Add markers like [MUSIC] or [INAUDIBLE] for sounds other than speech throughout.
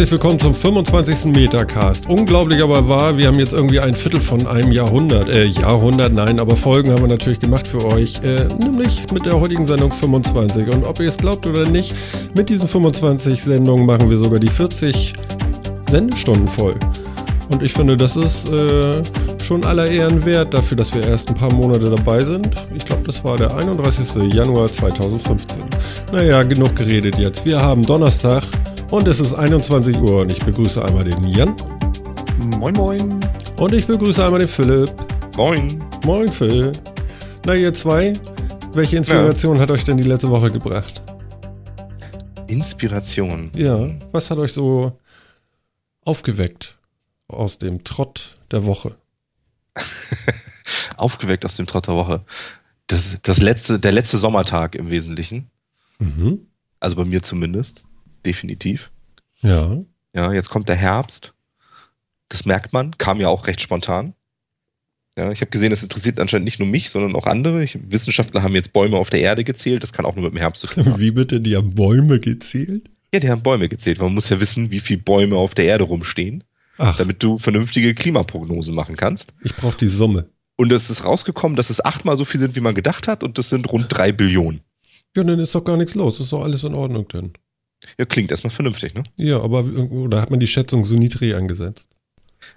Herzlich willkommen zum 25. Metacast. Unglaublich aber wahr, wir haben jetzt irgendwie ein Viertel von einem Jahrhundert, äh, Jahrhundert, nein, aber Folgen haben wir natürlich gemacht für euch, äh, nämlich mit der heutigen Sendung 25. Und ob ihr es glaubt oder nicht, mit diesen 25 Sendungen machen wir sogar die 40 Sendestunden voll. Und ich finde, das ist äh, schon aller Ehren wert dafür, dass wir erst ein paar Monate dabei sind. Ich glaube, das war der 31. Januar 2015. Naja, genug geredet jetzt. Wir haben Donnerstag und es ist 21 Uhr und ich begrüße einmal den Jan. Moin, moin. Und ich begrüße einmal den Philipp. Moin. Moin, Phil. Na, ihr zwei, welche Inspiration ja. hat euch denn die letzte Woche gebracht? Inspiration? Ja, was hat euch so aufgeweckt? aus dem Trott der Woche. [LAUGHS] Aufgeweckt aus dem Trott der Woche. Das, das letzte, der letzte Sommertag im Wesentlichen. Mhm. Also bei mir zumindest. Definitiv. Ja. Ja, jetzt kommt der Herbst. Das merkt man. Kam ja auch recht spontan. Ja, ich habe gesehen, das interessiert anscheinend nicht nur mich, sondern auch andere. Ich, Wissenschaftler haben jetzt Bäume auf der Erde gezählt. Das kann auch nur mit dem Herbst zu tun haben. [LAUGHS] Wie bitte? Die haben Bäume gezählt? Ja, die haben Bäume gezählt. Man muss ja wissen, wie viele Bäume auf der Erde rumstehen. Ach. damit du vernünftige Klimaprognose machen kannst. Ich brauche die Summe. Und es ist rausgekommen, dass es achtmal so viel sind, wie man gedacht hat, und das sind rund drei Billionen. Ja, dann ist doch gar nichts los. Ist doch alles in Ordnung dann. Ja, klingt erstmal vernünftig, ne? Ja, aber oder hat man die Schätzung so niedrig angesetzt?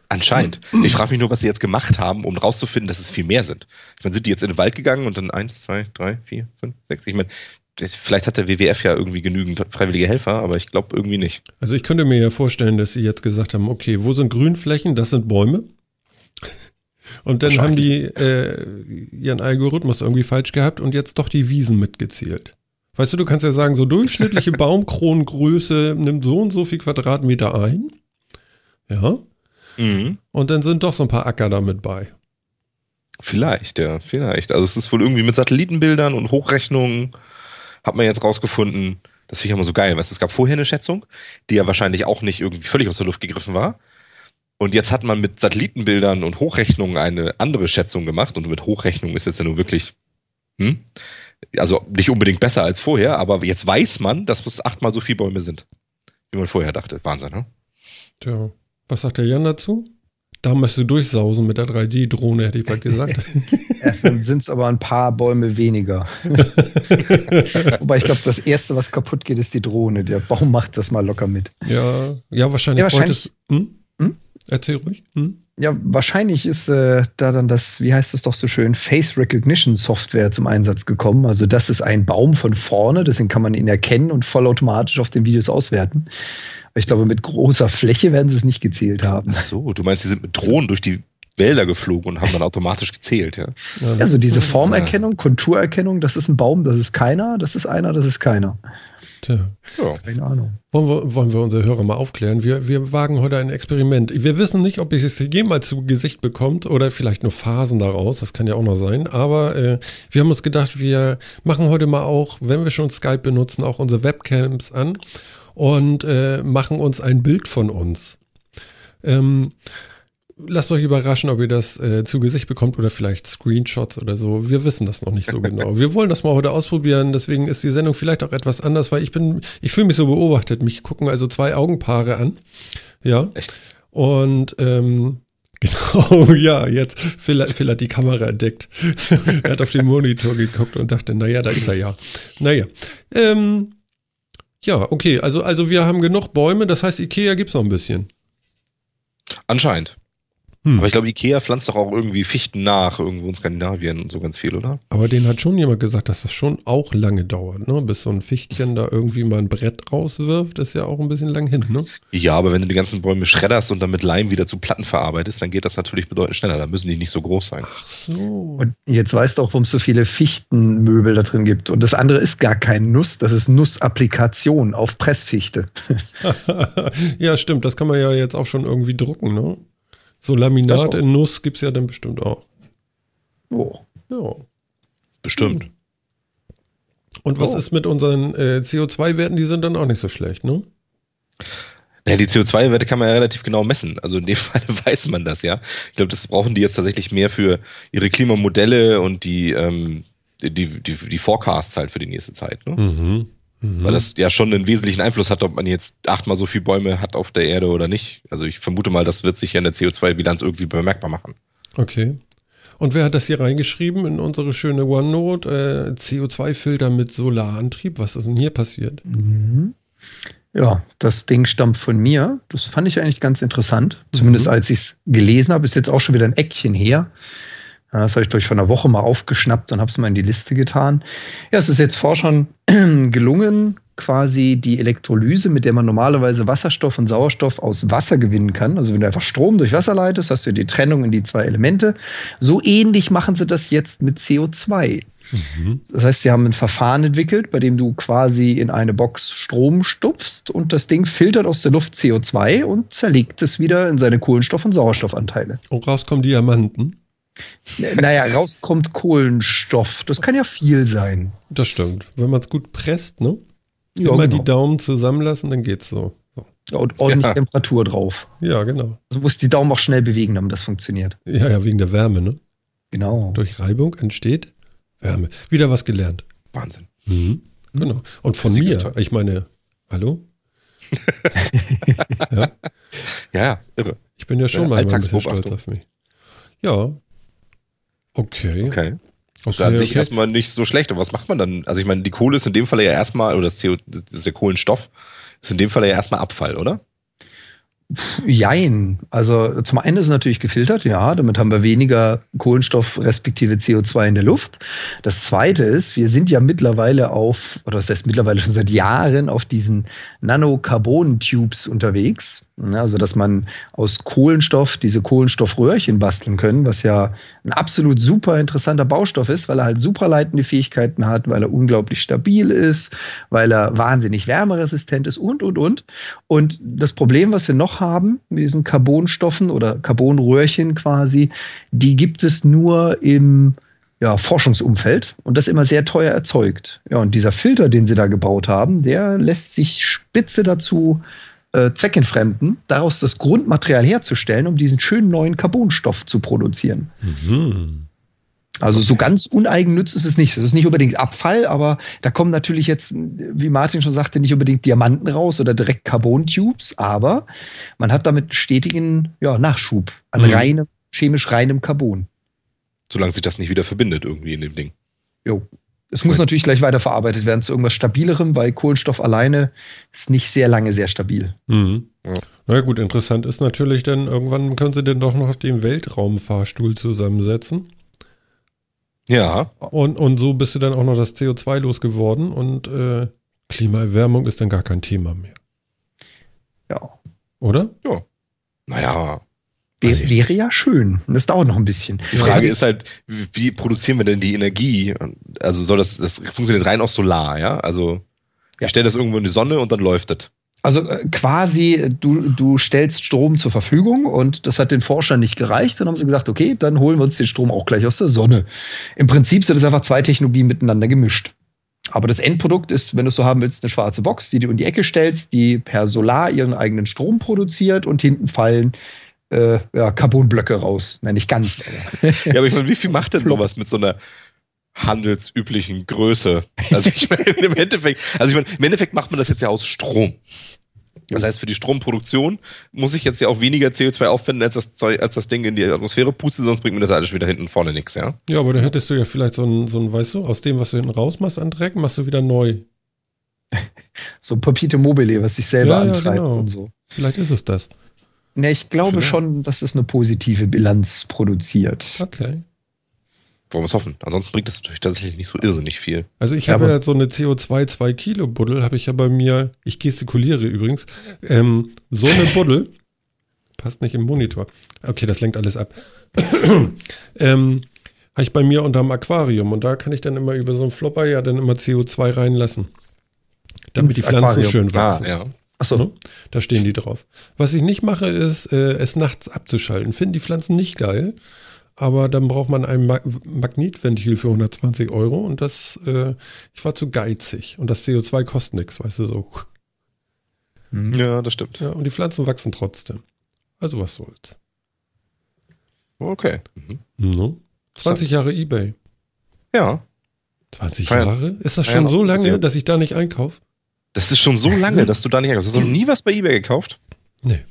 Anscheinend. Ich frage mich nur, was sie jetzt gemacht haben, um rauszufinden, dass es viel mehr sind. Ich meine, sind die jetzt in den Wald gegangen und dann eins, zwei, drei, vier, fünf, sechs? Ich meine, Vielleicht hat der WWF ja irgendwie genügend freiwillige Helfer, aber ich glaube irgendwie nicht. Also ich könnte mir ja vorstellen, dass sie jetzt gesagt haben, okay, wo sind Grünflächen? Das sind Bäume. Und dann haben die äh, ihren Algorithmus irgendwie falsch gehabt und jetzt doch die Wiesen mitgezählt. Weißt du, du kannst ja sagen, so durchschnittliche [LAUGHS] Baumkronengröße nimmt so und so viel Quadratmeter ein. Ja. Mhm. Und dann sind doch so ein paar Acker damit bei. Vielleicht, ja, vielleicht. Also es ist wohl irgendwie mit Satellitenbildern und Hochrechnungen hat man jetzt rausgefunden, das finde ich immer so geil, weißt du, es gab vorher eine Schätzung, die ja wahrscheinlich auch nicht irgendwie völlig aus der Luft gegriffen war. Und jetzt hat man mit Satellitenbildern und Hochrechnungen eine andere Schätzung gemacht. Und mit Hochrechnung ist jetzt ja nur wirklich, hm? Also nicht unbedingt besser als vorher, aber jetzt weiß man, dass es achtmal so viele Bäume sind, wie man vorher dachte. Wahnsinn, ne? Tja, was sagt der Jan dazu? Da musst du durchsausen mit der 3D-Drohne, hätte ich mal gesagt. [LAUGHS] Erstmal sind es aber ein paar Bäume weniger. [LAUGHS] Wobei ich glaube, das Erste, was kaputt geht, ist die Drohne. Der Baum macht das mal locker mit. Ja, ja wahrscheinlich. Ja, wahrscheinlich hm? Hm? Erzähl ruhig. Hm? Ja, wahrscheinlich ist äh, da dann das, wie heißt es doch so schön, Face Recognition Software zum Einsatz gekommen. Also das ist ein Baum von vorne, deswegen kann man ihn erkennen und vollautomatisch auf den Videos auswerten. Ich glaube, mit großer Fläche werden sie es nicht gezählt haben. Ach so, du meinst, sie sind mit Drohnen durch die Wälder geflogen und haben dann automatisch gezählt, ja? Also diese Formerkennung, Konturerkennung, das ist ein Baum, das ist keiner, das ist einer, das ist keiner. Tja. Ja. Keine Ahnung. Wollen wir, wollen wir unsere Hörer mal aufklären? Wir, wir wagen heute ein Experiment. Wir wissen nicht, ob es jemals zu Gesicht bekommt oder vielleicht nur Phasen daraus. Das kann ja auch noch sein. Aber äh, wir haben uns gedacht, wir machen heute mal auch, wenn wir schon Skype benutzen, auch unsere Webcams an und äh, machen uns ein Bild von uns. Ähm, lasst euch überraschen, ob ihr das äh, zu Gesicht bekommt oder vielleicht Screenshots oder so. Wir wissen das noch nicht so genau. [LAUGHS] Wir wollen das mal heute ausprobieren. Deswegen ist die Sendung vielleicht auch etwas anders, weil ich bin, ich fühle mich so beobachtet. Mich gucken also zwei Augenpaare an. Ja. Echt? Und ähm, [LAUGHS] Genau, ja, jetzt Phil, Phil hat die Kamera entdeckt. [LAUGHS] er hat auf den Monitor geguckt und dachte, naja, da ist er ja. Naja. Ähm, ja, okay, also, also wir haben genug Bäume, das heißt, Ikea gibt es noch ein bisschen. Anscheinend. Hm. Aber ich glaube, Ikea pflanzt doch auch irgendwie Fichten nach, irgendwo in Skandinavien und so ganz viel, oder? Aber den hat schon jemand gesagt, dass das schon auch lange dauert, ne? Bis so ein Fichtchen da irgendwie mal ein Brett rauswirft, ist ja auch ein bisschen lang hin, ne? Ja, aber wenn du die ganzen Bäume schredderst und dann mit Leim wieder zu Platten verarbeitest, dann geht das natürlich bedeutend schneller. Da müssen die nicht so groß sein. Ach so. Und jetzt weißt du auch, warum es so viele Fichtenmöbel da drin gibt. Und das andere ist gar kein Nuss, das ist Nussapplikation auf Pressfichte. [LAUGHS] ja, stimmt. Das kann man ja jetzt auch schon irgendwie drucken, ne? So Laminat in Nuss gibt es ja dann bestimmt auch. Oh. Ja. Bestimmt. Und was oh. ist mit unseren äh, CO2-Werten? Die sind dann auch nicht so schlecht, ne? Ja, die CO2-Werte kann man ja relativ genau messen. Also in dem [LAUGHS] Fall weiß man das ja. Ich glaube, das brauchen die jetzt tatsächlich mehr für ihre Klimamodelle und die, ähm, die, die, die Forecasts halt für die nächste Zeit. Ne? Mhm. Mhm. Weil das ja schon einen wesentlichen Einfluss hat, ob man jetzt achtmal so viele Bäume hat auf der Erde oder nicht. Also ich vermute mal, das wird sich ja in der CO2-Bilanz irgendwie bemerkbar machen. Okay. Und wer hat das hier reingeschrieben in unsere schöne OneNote? Äh, CO2-Filter mit Solarantrieb. Was ist denn hier passiert? Mhm. Ja, das Ding stammt von mir. Das fand ich eigentlich ganz interessant. Zumindest mhm. als ich es gelesen habe, ist jetzt auch schon wieder ein Eckchen her. Das habe ich, glaube ich, von einer Woche mal aufgeschnappt und habe es mal in die Liste getan. Ja, es ist jetzt Forschern [CLEARS THROAT] gelungen, quasi die Elektrolyse, mit der man normalerweise Wasserstoff und Sauerstoff aus Wasser gewinnen kann. Also wenn du einfach Strom durch Wasser leitest, hast du die Trennung in die zwei Elemente. So ähnlich machen sie das jetzt mit CO2. Mhm. Das heißt, sie haben ein Verfahren entwickelt, bei dem du quasi in eine Box Strom stupfst und das Ding filtert aus der Luft CO2 und zerlegt es wieder in seine Kohlenstoff- und Sauerstoffanteile. Und raus kommen Diamanten. Naja, rauskommt Kohlenstoff. Das kann ja viel sein. Das stimmt. Wenn man es gut presst, ne? Ja, Immer genau. die Daumen zusammenlassen, dann geht's so. so. Ja, und ordentlich ja. Temperatur drauf. Ja, genau. Du musst die Daumen auch schnell bewegen, damit das funktioniert. Ja, ja, wegen der Wärme, ne? Genau. Durch Reibung entsteht Wärme. Wieder was gelernt. Wahnsinn. Mhm. Genau. Und von Physik mir, ich meine, hallo? [LAUGHS] ja? ja, irre. Ich bin ja schon ja, mal ein bisschen stolz auf mich. Ja, Okay. Okay. Das okay, an sich okay. erstmal nicht so schlecht. Und was macht man dann? Also ich meine, die Kohle ist in dem Fall ja erstmal, oder das, CO, das ist der Kohlenstoff, ist in dem Fall ja erstmal Abfall, oder? Jein. Also zum einen ist es natürlich gefiltert, ja, damit haben wir weniger Kohlenstoff respektive CO2 in der Luft. Das zweite ist, wir sind ja mittlerweile auf, oder das heißt mittlerweile schon seit Jahren auf diesen Nanocarbon-Tubes unterwegs. Also, dass man aus Kohlenstoff diese Kohlenstoffröhrchen basteln können, was ja ein absolut super interessanter Baustoff ist, weil er halt superleitende Fähigkeiten hat, weil er unglaublich stabil ist, weil er wahnsinnig wärmeresistent ist und, und, und. Und das Problem, was wir noch haben mit diesen Carbonstoffen oder Carbonröhrchen quasi, die gibt es nur im ja, Forschungsumfeld und das immer sehr teuer erzeugt. Ja, und dieser Filter, den sie da gebaut haben, der lässt sich spitze dazu äh, zweckentfremden, daraus das Grundmaterial herzustellen, um diesen schönen neuen Carbonstoff zu produzieren. Mhm. Also so ganz uneigennütz ist es nicht. Das ist nicht unbedingt Abfall, aber da kommen natürlich jetzt, wie Martin schon sagte, nicht unbedingt Diamanten raus oder direkt Carbon-Tubes, aber man hat damit stetigen ja, Nachschub an mhm. reinem, chemisch reinem Carbon. Solange sich das nicht wieder verbindet irgendwie in dem Ding. Jo. Es muss natürlich gleich weiterverarbeitet werden zu irgendwas Stabilerem, weil Kohlenstoff alleine ist nicht sehr lange sehr stabil. Mhm. Ja. Na gut, interessant ist natürlich dann, irgendwann können sie denn doch noch den Weltraumfahrstuhl zusammensetzen. Ja. Und, und so bist du dann auch noch das CO2 losgeworden und äh, Klimaerwärmung ist dann gar kein Thema mehr. Ja. Oder? Ja. Naja, Wär, wäre ja schön. Das dauert noch ein bisschen. Die Frage ist halt, wie produzieren wir denn die Energie? Also soll das, das funktioniert rein aus Solar, ja? Also ich stelle das irgendwo in die Sonne und dann läuft das. Also äh, quasi, du, du stellst Strom zur Verfügung und das hat den Forschern nicht gereicht. Dann haben sie gesagt, okay, dann holen wir uns den Strom auch gleich aus der Sonne. Im Prinzip sind das einfach zwei Technologien miteinander gemischt. Aber das Endprodukt ist, wenn du es so haben willst, eine schwarze Box, die du in die Ecke stellst, die per Solar ihren eigenen Strom produziert und hinten fallen äh, ja, Carbonblöcke raus. Nein, nicht ganz. [LAUGHS] ja, aber ich meine, wie viel macht denn sowas mit so einer handelsüblichen Größe? Also ich meine, im Endeffekt, also ich meine, im Endeffekt macht man das jetzt ja aus Strom. Das heißt, für die Stromproduktion muss ich jetzt ja auch weniger CO2 aufwenden, als das, Zeug, als das Ding in die Atmosphäre puste, sonst bringt mir das alles wieder hinten vorne nichts, ja? Ja, aber dann hättest du ja vielleicht so ein, so ein, weißt du, aus dem, was du hinten rausmachst an Dreck, machst du wieder neu. [LAUGHS] so ein Papite Mobile, was sich selber ja, antreibt ja, genau. und so. Vielleicht ist es das. Ne, ich glaube Vielleicht. schon, dass es eine positive Bilanz produziert. Okay. Wollen wir es hoffen. Ansonsten bringt das natürlich tatsächlich nicht so irrsinnig viel. Also ich habe ja so eine CO2 2 Kilo Buddel, habe ich ja bei mir, ich gestikuliere übrigens, ähm, so eine [LAUGHS] Buddel, passt nicht im Monitor. Okay, das lenkt alles ab. [CLEARS THROAT] ähm, habe ich bei mir unterm Aquarium und da kann ich dann immer über so einen Flopper ja dann immer CO2 reinlassen. Damit Ins die Pflanzen Aquarium. schön wachsen. Ah, ja. Achso. Ne? Da stehen die drauf. Was ich nicht mache, ist, äh, es nachts abzuschalten. Finden die Pflanzen nicht geil, aber dann braucht man ein Mag Magnetventil für 120 Euro und das, äh, ich war zu geizig. Und das CO2 kostet nichts, weißt du so. Mhm. Ja, das stimmt. Ja, und die Pflanzen wachsen trotzdem. Also was soll's. Okay. Mhm. No. 20 Jahre Ebay. Ja. 20 Jahre? Ist das schon so lange, dass ich da nicht einkaufe? Das ist schon so lange, dass du da nicht hast. Hast du noch nie was bei eBay gekauft? Nee.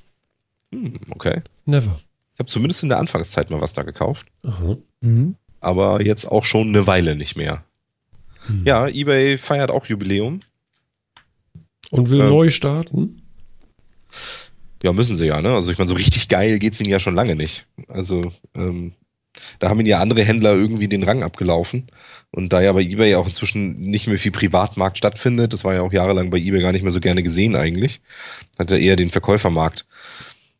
Hm, okay. Never. Ich habe zumindest in der Anfangszeit mal was da gekauft. Aha. Mhm. Aber jetzt auch schon eine Weile nicht mehr. Hm. Ja, eBay feiert auch Jubiläum. Und will Ähm. neu starten? Ja, müssen sie ja, ne? Also ich meine, so richtig geil geht's ihnen ja schon lange nicht. Also, ähm, da haben ihnen ja andere Händler irgendwie den Rang abgelaufen. Und da ja bei eBay auch inzwischen nicht mehr viel Privatmarkt stattfindet, das war ja auch jahrelang bei eBay gar nicht mehr so gerne gesehen eigentlich, hat er eher den Verkäufermarkt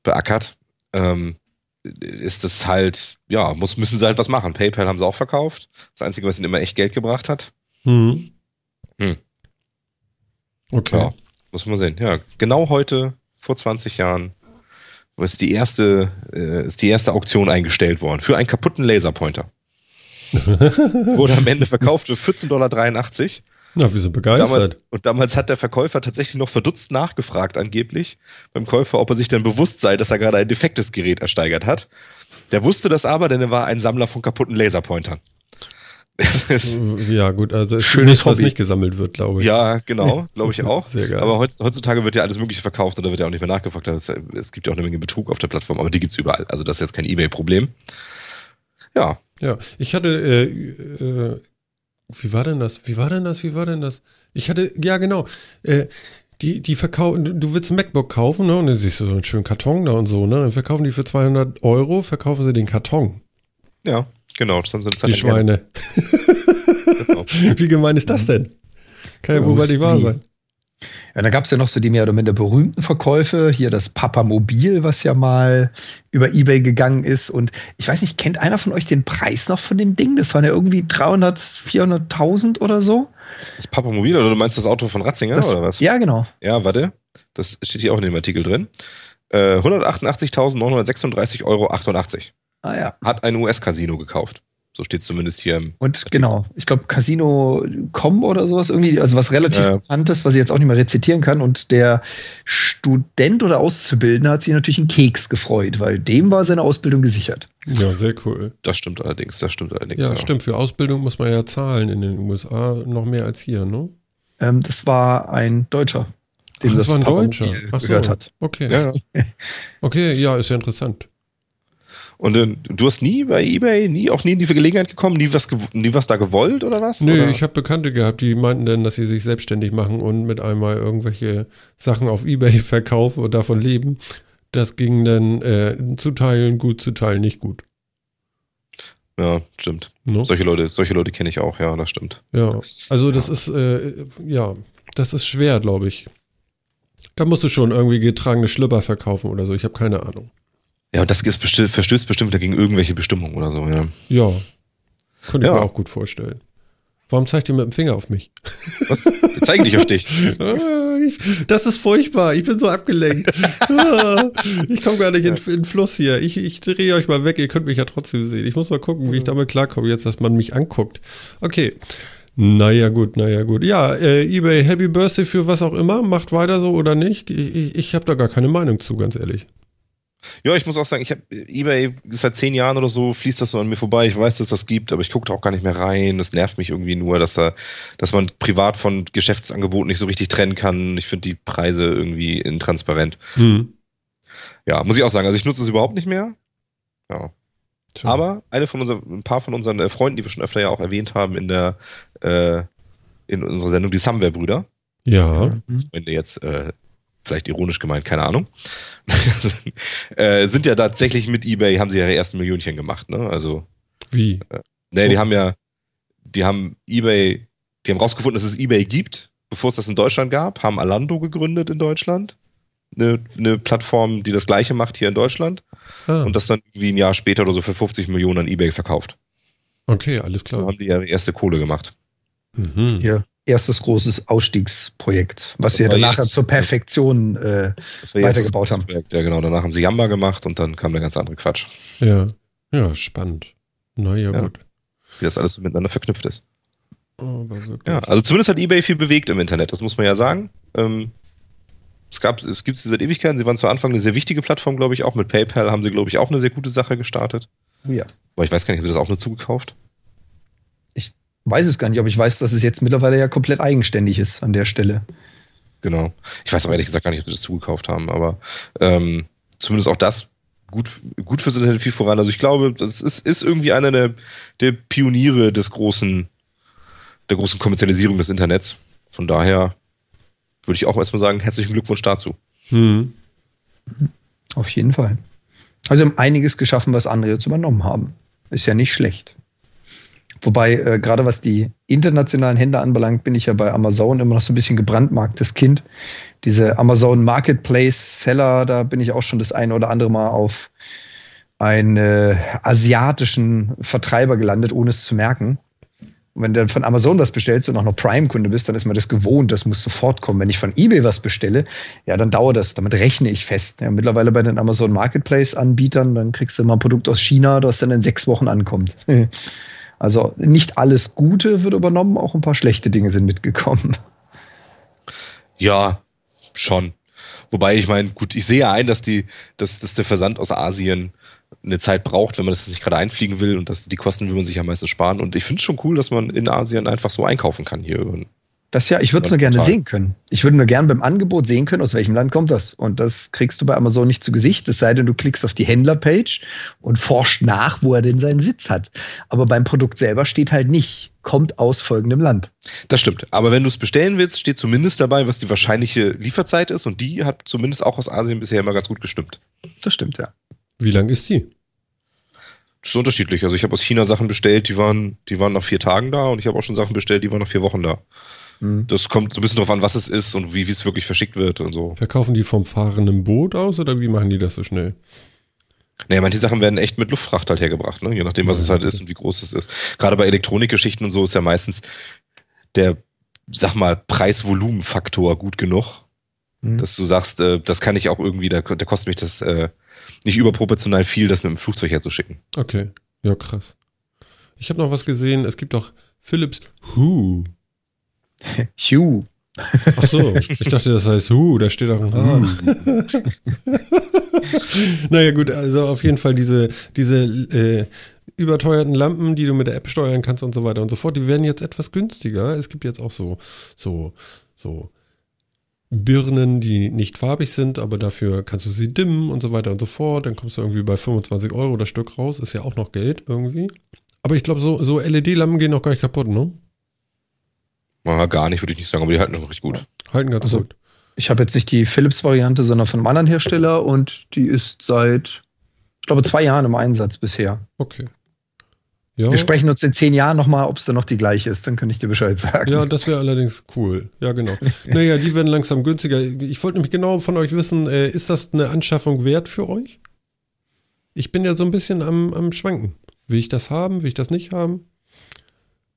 beackert. Ähm, ist das halt, ja, muss, müssen sie halt was machen. PayPal haben sie auch verkauft. Das Einzige, was ihnen immer echt Geld gebracht hat. Hm. Hm. Okay. Ja, muss man sehen. Ja, genau heute, vor 20 Jahren, ist die erste, äh, ist die erste Auktion eingestellt worden für einen kaputten Laserpointer. [LAUGHS] Wurde am Ende verkauft für 14,83 Dollar. Na, wir sind begeistert. Damals, und damals hat der Verkäufer tatsächlich noch verdutzt nachgefragt, angeblich, beim Käufer, ob er sich denn bewusst sei, dass er gerade ein defektes Gerät ersteigert hat. Der wusste das aber, denn er war ein Sammler von kaputten Laserpointern. [LAUGHS] Das- ja, gut, also es Schönes nichts, was Hobby. nicht gesammelt wird, glaube ich. ja, genau, glaube ich auch. Sehr geil. Aber heutz- heutzutage wird ja alles Mögliche verkauft und da wird ja auch nicht mehr nachgefragt. Es, es gibt ja auch eine Menge Betrug auf der Plattform, aber die gibt's überall. Also das ist jetzt kein Ebay-Problem. Ja, Ja, ich hatte, äh, äh, wie war denn das? Wie war denn das? Wie war denn das? Ich hatte, ja genau, äh, die, die verkaufen, du- du willst ein MacBook kaufen, ne? Und dann siehst du so einen schönen Karton da und so, ne? Dann verkaufen die für 200 Euro, verkaufen sie den Karton. ja, genau. Das haben sie Die Schweine. [LAUGHS] Genau. Wie gemein ist das denn? Kann ja Ja, wohl muss nicht wahr sein. Ja, da gab es ja noch so die mehr oder minder berühmten Verkäufe. Hier das Papamobil, was ja mal über Ebay gegangen ist. Und ich weiß nicht, kennt einer von euch den Preis noch von dem Ding? Das waren ja irgendwie 300, 400.000 oder so. Das Papamobil oder du meinst das Auto von Ratzinger Das, oder was? Ja, genau. Ja, warte. Das steht hier auch in dem Artikel drin. Äh, 188.936,88 Euro Ah ja. hat ein US-Casino gekauft. So steht zumindest hier im. Und genau, ich glaube Casino.com oder sowas irgendwie, also was relativ Ja. bekanntes, was ich jetzt auch nicht mehr rezitieren kann. Und der Student oder Auszubildende hat sich natürlich einen Keks gefreut, weil dem war seine Ausbildung gesichert. Ja, sehr cool. Das stimmt allerdings, das stimmt allerdings. Ja, stimmt. Für Ausbildung muss man ja zahlen in den USA noch mehr als hier, ne? Ähm, das war ein Deutscher, Ach, das war ein Deutscher. Ach so. gehört hat. Okay. Ja. ja. Okay, ja, ist ja interessant. Und äh, du hast nie bei eBay, nie, auch nie in die Gelegenheit gekommen, nie was, nie was da gewollt oder was? Nö, oder? ich habe Bekannte gehabt, die meinten dann, dass sie sich selbstständig machen und mit einmal irgendwelche Sachen auf Ebay [LAUGHS] verkaufen und davon leben. Das ging dann äh, zu teilen gut, zu teilen nicht gut. ja, stimmt. Ne? Solche Leute, solche Leute kenne ich auch, ja, das stimmt. Ja, also das ist, äh, ja, das ist schwer, glaube ich. Da musst du schon irgendwie getragene Schlüpper verkaufen oder so. Ich habe keine Ahnung. Ja, und das ist besti verstößt bestimmt dagegen irgendwelche Bestimmungen oder so, ja. Ja, könnte ich Ja. mir auch gut vorstellen. Warum zeigt ihr mit dem Finger auf mich? Was? Ich zeige nicht auf dich. [LAUGHS] Ah, ich- Das ist furchtbar. Ich bin so abgelenkt. Ah, Ich komme gar nicht in, in den Fluss hier. Ich, ich drehe euch mal weg. Ihr könnt mich ja trotzdem sehen. Ich muss mal gucken, wie ich damit klarkomme, jetzt, dass man mich anguckt. Okay. Naja, gut, naja, gut. Ja, äh, eBay, Happy Birthday für was auch immer. Macht weiter so oder nicht. Ich, ich, ich habe da gar keine Meinung zu, ganz ehrlich. Ja, ich muss auch sagen, ich habe eBay seit zehn Jahren oder so fließt das so an mir vorbei. Ich weiß, dass das gibt, aber ich gucke da auch gar nicht mehr rein. Das nervt mich irgendwie nur, dass da, dass man privat von Geschäftsangeboten nicht so richtig trennen kann. Ich finde die Preise irgendwie intransparent. Hm. Ja, muss ich auch sagen. Also ich nutze es überhaupt nicht mehr. Ja. Tja. Aber eine von unseren, ein paar von unseren äh, Freunden, die wir schon öfter ja auch erwähnt haben in der äh, in unserer Sendung, die Samware-Brüder, Ja. Freunde jetzt äh, vielleicht ironisch gemeint, keine Ahnung, [LAUGHS] äh, sind ja tatsächlich mit eBay, haben sie ja ihre ersten Millionchen gemacht, ne? Also, Wie? nee, die Oh. haben ja, die haben eBay, die haben rausgefunden, dass es eBay gibt, bevor es das in Deutschland gab, haben Alando gegründet in Deutschland. Eine, eine Plattform, die das gleiche macht hier in Deutschland Ah, und das dann irgendwie ein Jahr später oder so für 50 Millionen an eBay verkauft. okay, alles So klar. haben die ja ihre erste Kohle gemacht. Mhm. Ihr erstes großes Ausstiegsprojekt, was Das sie ja nachher jetzt- zur Perfektion äh, Weitergebaut haben. Projekt, ja genau. Danach haben sie Yamba gemacht und dann kam der ganz andere Quatsch. Ja. Ja, spannend. Naja, Ja. gut. Wie das alles so miteinander verknüpft ist. Aber wirklich. Ja, also zumindest hat eBay viel bewegt im Internet, das muss man ja sagen. Ähm, es gab, es gibt sie seit Ewigkeiten. Sie waren zu Anfang eine sehr wichtige Plattform, glaube ich. Auch mit PayPal haben sie, glaube ich, auch eine sehr gute Sache gestartet. ja. Aber ich weiß gar nicht, haben sie das auch nur zugekauft? Weiß es gar nicht, aber ich weiß, dass es jetzt mittlerweile ja komplett eigenständig ist an der Stelle. genau. Ich weiß aber ehrlich gesagt gar nicht, ob sie das zugekauft haben, aber ähm, zumindest auch das gut, gut fürs Internet viel voran. Also ich glaube, das ist, ist irgendwie einer der, der Pioniere des großen, der großen Kommerzialisierung des Internets. Von daher würde ich auch erstmal sagen, herzlichen Glückwunsch dazu. Hm. Auf jeden Fall. Also haben einiges geschaffen, was andere jetzt übernommen haben. Ist ja nicht schlecht. Wobei, äh, gerade was die internationalen Händler anbelangt, bin ich ja bei Amazon immer noch so ein bisschen gebrandmarktes Kind. Diese Amazon Marketplace Seller, da bin ich auch schon das eine oder andere Mal auf einen äh, asiatischen Vertreiber gelandet, ohne es zu merken. Und wenn du dann von Amazon was bestellst und auch noch Prime-Kunde bist, dann ist man das gewohnt, das muss sofort kommen. Wenn ich von eBay was bestelle, ja, dann dauert das, damit rechne ich fest. Ja, mittlerweile bei den Amazon Marketplace-Anbietern, dann kriegst du immer ein Produkt aus China, das dann in sechs Wochen ankommt. [LAUGHS] Also nicht alles Gute wird übernommen, auch ein paar schlechte Dinge sind mitgekommen. Ja, schon. Wobei ich meine, gut, ich sehe ein, dass die, dass, dass der Versand aus Asien eine Zeit braucht, wenn man das nicht gerade einfliegen will und das, die Kosten will man sich ja meistens sparen. Und ich finde es schon cool, dass man in Asien einfach so einkaufen kann hier. Das ja, ich würde es nur gerne sehen können. Ich würde nur gerne beim Angebot sehen können, aus welchem Land kommt das. Und das kriegst du bei Amazon nicht zu Gesicht, es sei denn, du klickst auf die Händlerpage und forschst nach, wo er denn seinen Sitz hat. Aber beim Produkt selber steht halt nicht, kommt aus folgendem Land. Das stimmt. Aber wenn du es bestellen willst, steht zumindest dabei, was die wahrscheinliche Lieferzeit ist. Und die hat zumindest auch aus Asien bisher immer ganz gut gestimmt. Das stimmt, ja. Wie lang ist die? Das ist unterschiedlich. Also ich habe aus China Sachen bestellt, die waren, die waren nach vier Tagen da und ich habe auch schon Sachen bestellt, die waren nach vier Wochen da. Mhm. Das kommt so ein bisschen drauf an, was es ist und wie, es wirklich verschickt wird und so. Verkaufen die vom fahrenden Boot aus oder wie machen die das so schnell? Naja, manche Sachen werden echt mit Luftfracht halt hergebracht, ne? je nachdem, was ja, es halt ist und wie groß es ist. Gerade bei Elektronikgeschichten und so ist ja meistens der, sag mal, Preis-Volumen-Faktor gut genug, mhm. dass du sagst, äh, das kann ich auch irgendwie, da, da kostet mich das äh, nicht überproportional viel, das mit dem Flugzeug herzuschicken. Okay, ja krass. Ich habe noch was gesehen, es gibt auch Philips Who [LAUGHS] Hugh. Ach so, ich dachte, das heißt Hu, da steht auch ein H. [LAUGHS] naja, gut, also auf jeden Fall diese, diese äh, überteuerten Lampen, die du mit der App steuern kannst und so weiter und so fort, die werden jetzt etwas günstiger. Es gibt jetzt auch so, so, so Birnen, die nicht farbig sind, aber dafür kannst du sie dimmen und so weiter und so fort. Dann kommst du irgendwie bei 25 Euro das Stück raus. Ist ja auch noch Geld irgendwie. Aber ich glaube, so, so LED-Lampen gehen auch gar nicht kaputt, ne? Ja, gar nicht, würde ich nicht sagen, aber die halten schon recht gut. Halten ganz also, gut. Ich habe jetzt nicht die Philips-Variante, sondern von einem anderen Hersteller und die ist seit, ich glaube, zwei Jahren im Einsatz bisher. Okay. Ja. Wir sprechen uns in zehn Jahren nochmal, ob es dann noch die gleiche ist, dann kann ich dir Bescheid sagen. Ja, das wäre allerdings cool. Ja, genau. [LAUGHS] naja, die werden langsam günstiger. Ich wollte nämlich genau von euch wissen, äh, ist das eine Anschaffung wert für euch? Ich bin ja so ein bisschen am, am Schwanken. Will ich das haben? Will ich das nicht haben?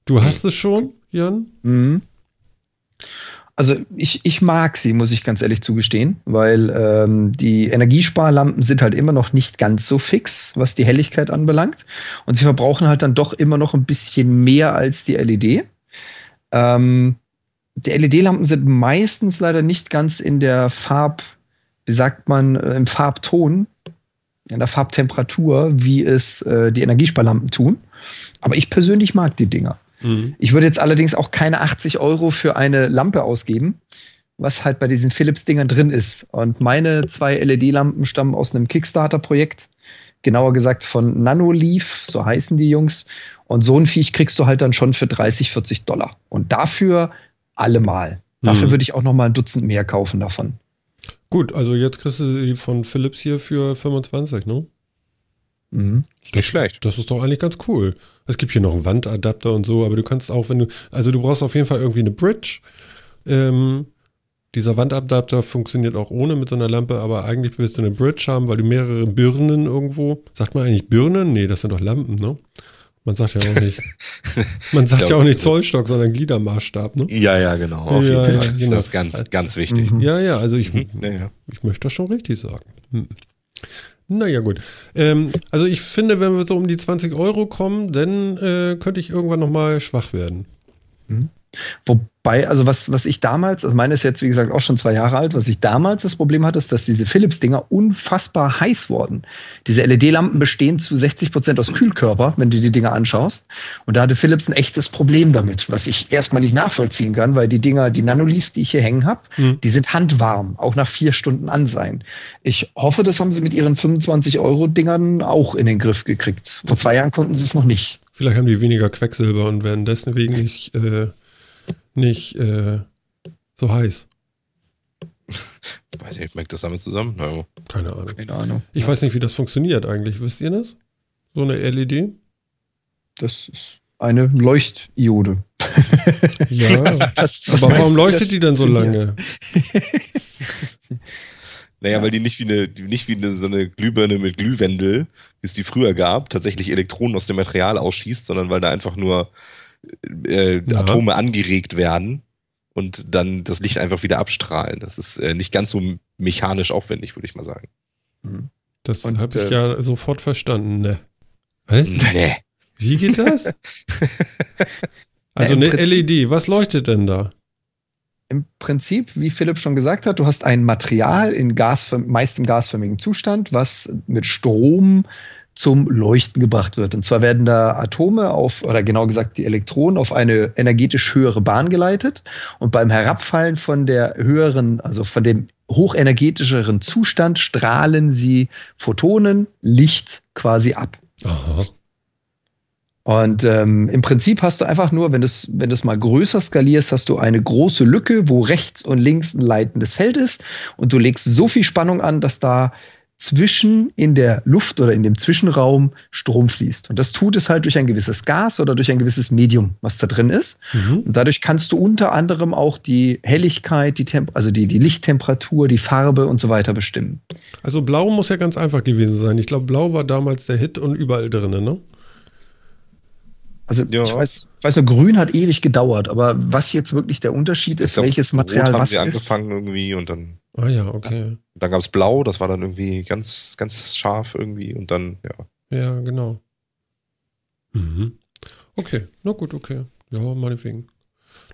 Du hast es schon? Jan? Mhm. Also ich, ich mag sie, muss ich ganz ehrlich zugestehen, weil ähm, die Energiesparlampen sind halt immer noch nicht ganz so fix, was die Helligkeit anbelangt. Und sie verbrauchen halt dann doch immer noch ein bisschen mehr als die LED. Ähm, die LED-Lampen sind meistens leider nicht ganz in der Farb, wie sagt man, äh, im Farbton, in der Farbtemperatur, wie es äh, die Energiesparlampen tun. Aber ich persönlich mag die Dinger. Mhm. Ich würde jetzt allerdings auch keine 80 Euro für eine Lampe ausgeben, was halt bei diesen Philips-Dingern drin ist. Und meine zwei LED-Lampen stammen aus einem Kickstarter-Projekt. Genauer gesagt von Nanoleaf, so heißen die Jungs. Und so ein Viech kriegst du halt dann schon für 30, 40 Dollar. Und dafür allemal. Dafür mhm. würde ich auch noch mal ein Dutzend mehr kaufen davon. Gut, also jetzt kriegst du sie von Philips hier für 25, ne? Mhm. Ist nicht schlecht. Das ist doch eigentlich ganz cool. Es gibt hier noch einen Wandadapter und so, aber du kannst auch, wenn du, also du brauchst auf jeden Fall irgendwie eine Bridge. Ähm, dieser Wandadapter funktioniert auch ohne mit so einer Lampe, aber eigentlich willst du eine Bridge haben, weil du mehrere Birnen irgendwo, sagt man eigentlich Birnen? Nee, das sind doch Lampen, ne? Man sagt ja auch nicht, [LAUGHS] man sagt ja auch nicht Zollstock, sondern Gliedermaßstab, ne? Ja, ja, genau. Auf ja, jeden Fall. Ja, genau. Das ist ganz, ganz wichtig. Mhm. Ja, ja, also ich, mhm. ja, ja. ich möchte das schon richtig sagen. Naja, gut. Ähm, also ich finde, wenn wir so um die 20 Euro kommen, dann äh, könnte ich irgendwann nochmal schwach werden. Hm. Wobei, also was, was ich damals, also meine ist jetzt wie gesagt auch schon zwei Jahre alt, was ich damals das Problem hatte, ist, dass diese Philips-Dinger unfassbar heiß wurden. Diese LED-Lampen bestehen zu 60 Prozent aus Kühlkörper, wenn du die Dinger anschaust. Und da hatte Philips ein echtes Problem damit, was ich erstmal nicht nachvollziehen kann, weil die Dinger, die Nanolis, die ich hier hängen habe, hm. die sind handwarm, auch nach vier Stunden an sein. Ich hoffe, das haben sie mit ihren 25 Euro-Dingern auch in den Griff gekriegt. Vor zwei Jahren konnten sie es noch nicht. Vielleicht haben die weniger Quecksilber und werden deswegen nicht, äh, nicht äh, so heiß. Weiß nicht, merkt das damit zusammen? No. Keine Ahnung. Keine Ahnung. Ich ja. weiß nicht, wie das funktioniert eigentlich. Wisst ihr das? So eine LED? Das ist eine Leuchtiode. [LAUGHS] Ja, was, was, was aber warum leuchtet die dann so lange? [LAUGHS] Naja, ja. weil die nicht wie eine, nicht wie eine, so eine Glühbirne mit Glühwendel, wie es die früher gab, tatsächlich Elektronen aus dem Material ausschießt, sondern weil da einfach nur äh, ja. Atome angeregt werden und dann das Licht einfach wieder abstrahlen. Das ist äh, nicht ganz so mechanisch aufwendig, würde ich mal sagen. Mhm. Das habe ich äh, ja sofort verstanden, ne? Was? [LAUGHS] Ne. Wie geht das? [LAUGHS] also eine LED, was leuchtet denn da? im Prinzip, wie Philipp schon gesagt hat, du hast ein Material in Gas, meist im gasförmigen Zustand, was mit Strom zum Leuchten gebracht wird. Und zwar werden da Atome auf, oder genau gesagt die Elektronen, auf eine energetisch höhere Bahn geleitet. Und beim Herabfallen von der höheren, also von dem hochenergetischeren Zustand, strahlen sie Photonen, Licht quasi ab. Aha. Und ähm, im Prinzip hast du einfach nur, wenn du es wenn mal größer skalierst, hast du eine große Lücke, wo rechts und links ein leitendes Feld ist. Und du legst so viel Spannung an, dass da zwischen in der Luft oder in dem Zwischenraum Strom fließt. Und das tut es halt durch ein gewisses Gas oder durch ein gewisses Medium, was da drin ist. Mhm. Und dadurch kannst du unter anderem auch die Helligkeit, die Temp also die, die Lichttemperatur, die Farbe und so weiter bestimmen. Also blau muss ja ganz einfach gewesen sein. Ich glaube, blau war damals der Hit und überall drin, ne? Also ja. ich weiß, ich weiß nur, grün hat ewig gedauert, aber was jetzt wirklich der Unterschied ist, glaub, welches Material Rot was haben sie angefangen irgendwie und dann. Ah ja, okay. Dann gab es Blau, das war dann irgendwie ganz, ganz scharf irgendwie und dann, ja. Ja, genau. Mhm. Okay, na gut, okay. Ja, meinetwegen.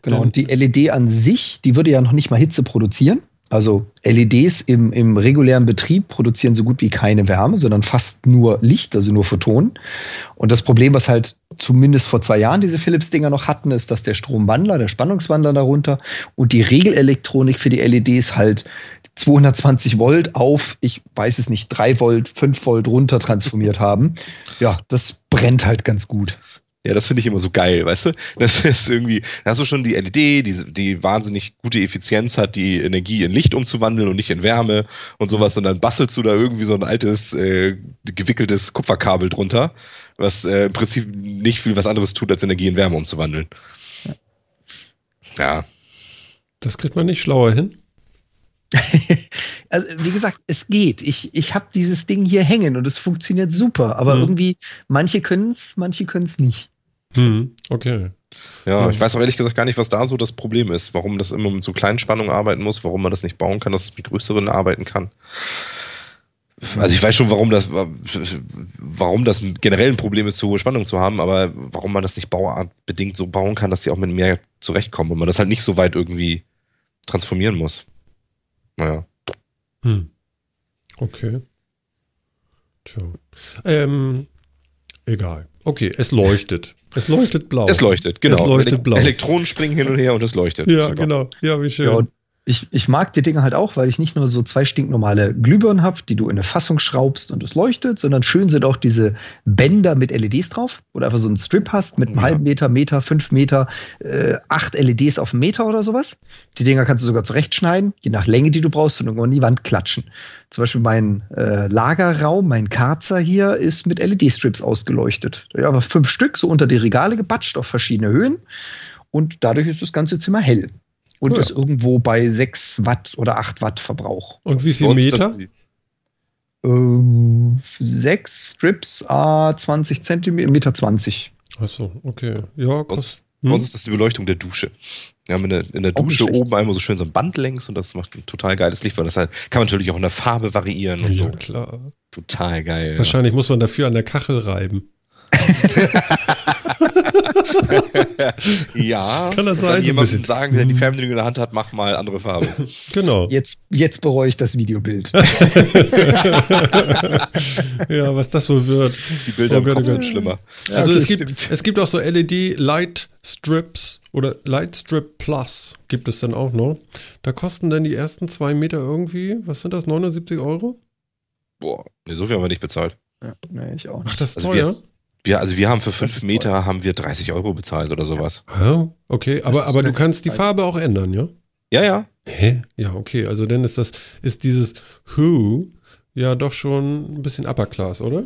Genau, Denn, und die LED an sich, die würde ja noch nicht mal Hitze produzieren. Also LEDs im, im regulären Betrieb produzieren so gut wie keine Wärme, sondern fast nur Licht, also nur Photonen. Und das Problem, was halt zumindest vor zwei Jahren diese Philips-Dinger noch hatten, ist, dass der Stromwandler, der Spannungswandler darunter und die Regelelektronik für die LEDs halt 220 Volt auf, ich weiß es nicht, 3 Volt, 5 Volt runter transformiert haben. Ja, das brennt halt ganz gut. Ja, das finde ich immer so geil, weißt du? [LAUGHS] Das ist irgendwie, da hast du schon die LED, die, die wahnsinnig gute Effizienz hat, die Energie in Licht umzuwandeln und nicht in Wärme und sowas, und dann bastelst du da irgendwie so ein altes, äh, gewickeltes Kupferkabel drunter, was äh, im Prinzip nicht viel was anderes tut, als Energie in Wärme umzuwandeln. Ja. Das kriegt man nicht schlauer hin. [LAUGHS] also, wie gesagt, es geht. Ich, ich habe dieses Ding hier hängen und es funktioniert super, aber hm. irgendwie, manche können es, manche können es nicht. Hm, okay. Ja, ich weiß auch ehrlich gesagt gar nicht, was da so das Problem ist. Warum das immer mit so kleinen Spannungen arbeiten muss, warum man das nicht bauen kann, dass es mit größeren arbeiten kann. Also ich weiß schon, warum das, warum das generell ein Problem ist, zu hohe Spannung zu haben, aber warum man das nicht bauartbedingt so bauen kann, dass sie auch mit mehr zurechtkommen und man das halt nicht so weit irgendwie transformieren muss. Naja. Hm. Okay. Tja. Ähm, egal. Okay, es leuchtet. Es leuchtet blau. Es leuchtet, genau. Es leuchtet blau. Elektronen springen hin und her und es leuchtet. Ja, Super. genau. Ja, wie schön. Ja, ich, ich mag die Dinge halt auch, weil ich nicht nur so zwei stinknormale Glühbirnen habe, die du in eine Fassung schraubst und es leuchtet, sondern schön sind auch diese Bänder mit LEDs drauf, du einfach so einen Strip hast mit einem ja. halben Meter, Meter, fünf Meter, äh, acht LEDs auf einen Meter oder sowas. Die Dinger kannst du sogar zurechtschneiden, je nach Länge, die du brauchst, und irgendwo an die Wand klatschen. Zum Beispiel mein äh, Lagerraum, mein Karzer hier, ist mit LED-Strips ausgeleuchtet. Ja, aber fünf Stück so unter die Regale gebatscht auf verschiedene Höhen. Und dadurch ist das ganze Zimmer hell und cool. ist irgendwo bei 6 Watt oder 8 Watt Verbrauch. Und wie viel Meter? Ähm, sechs Strips, a 20 Zentimeter, Meter 20. Achso, okay. Ja, bei uns, hm. uns ist das die Beleuchtung der Dusche. Wir haben in der, in der Dusche oben einmal so schön so ein Band längs und das macht ein total geiles Licht, weil das halt, kann man natürlich auch in der Farbe variieren und ja, so. Ja, klar. Total geil. Wahrscheinlich ja. muss man dafür an der Kachel reiben. [LAUGHS] [LAUGHS] ja, Kann das sein? Jemandem sagen, der die Fernbedienung in der Hand hat, mach mal andere Farbe. [LAUGHS] genau. Jetzt, jetzt bereue ich das Videobild. [LAUGHS] ja, was das wohl wird. Die Bilder oh im Kopf sind schlimmer. Ja, also okay, es, gibt, es gibt auch so LED Light Strips oder Light Strip Plus gibt es dann auch noch. Da kosten dann die ersten zwei Meter irgendwie, was sind das, 79 Euro? Boah, nee, so viel haben wir nicht bezahlt. Ja, nee, ich auch. Ach, das ist also teuer? Wir, wir, also wir haben für fünf Meter teuer. haben wir 30 Euro bezahlt oder sowas. Ja, okay, aber, aber du kannst die Farbe auch ändern, ja? Ja, ja. Hä? Ja, okay. Also dann ist das, ist dieses Who ja doch schon ein bisschen Upper Class, oder?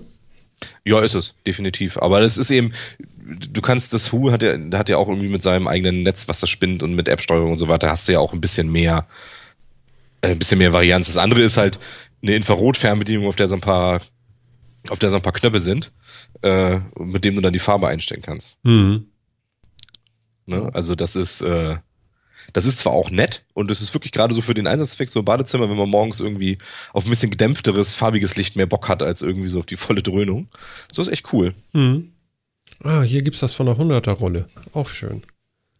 Ja, ist es, definitiv. Aber das ist eben, du kannst, das Who hat ja, hat ja auch irgendwie mit seinem eigenen Netz, was das spinnt und mit App-Steuerung und so weiter, hast du ja auch ein bisschen mehr, äh, ein bisschen mehr Varianz. Das andere ist halt eine Infrarot-Fernbedienung, auf der so ein paar, auf der so ein paar Knöpfe sind, äh, mit dem du dann die Farbe einstellen kannst. Mhm. Ne? Also das ist, äh, das ist zwar auch nett und es ist wirklich gerade so für den Einsatzzweck so ein Badezimmer, wenn man morgens irgendwie auf ein bisschen gedämpfteres, farbiges Licht mehr Bock hat als irgendwie so auf die volle Dröhnung. So ist echt cool. Mhm. Ah, hier gibt es das von der 100er-Rolle. Auch schön.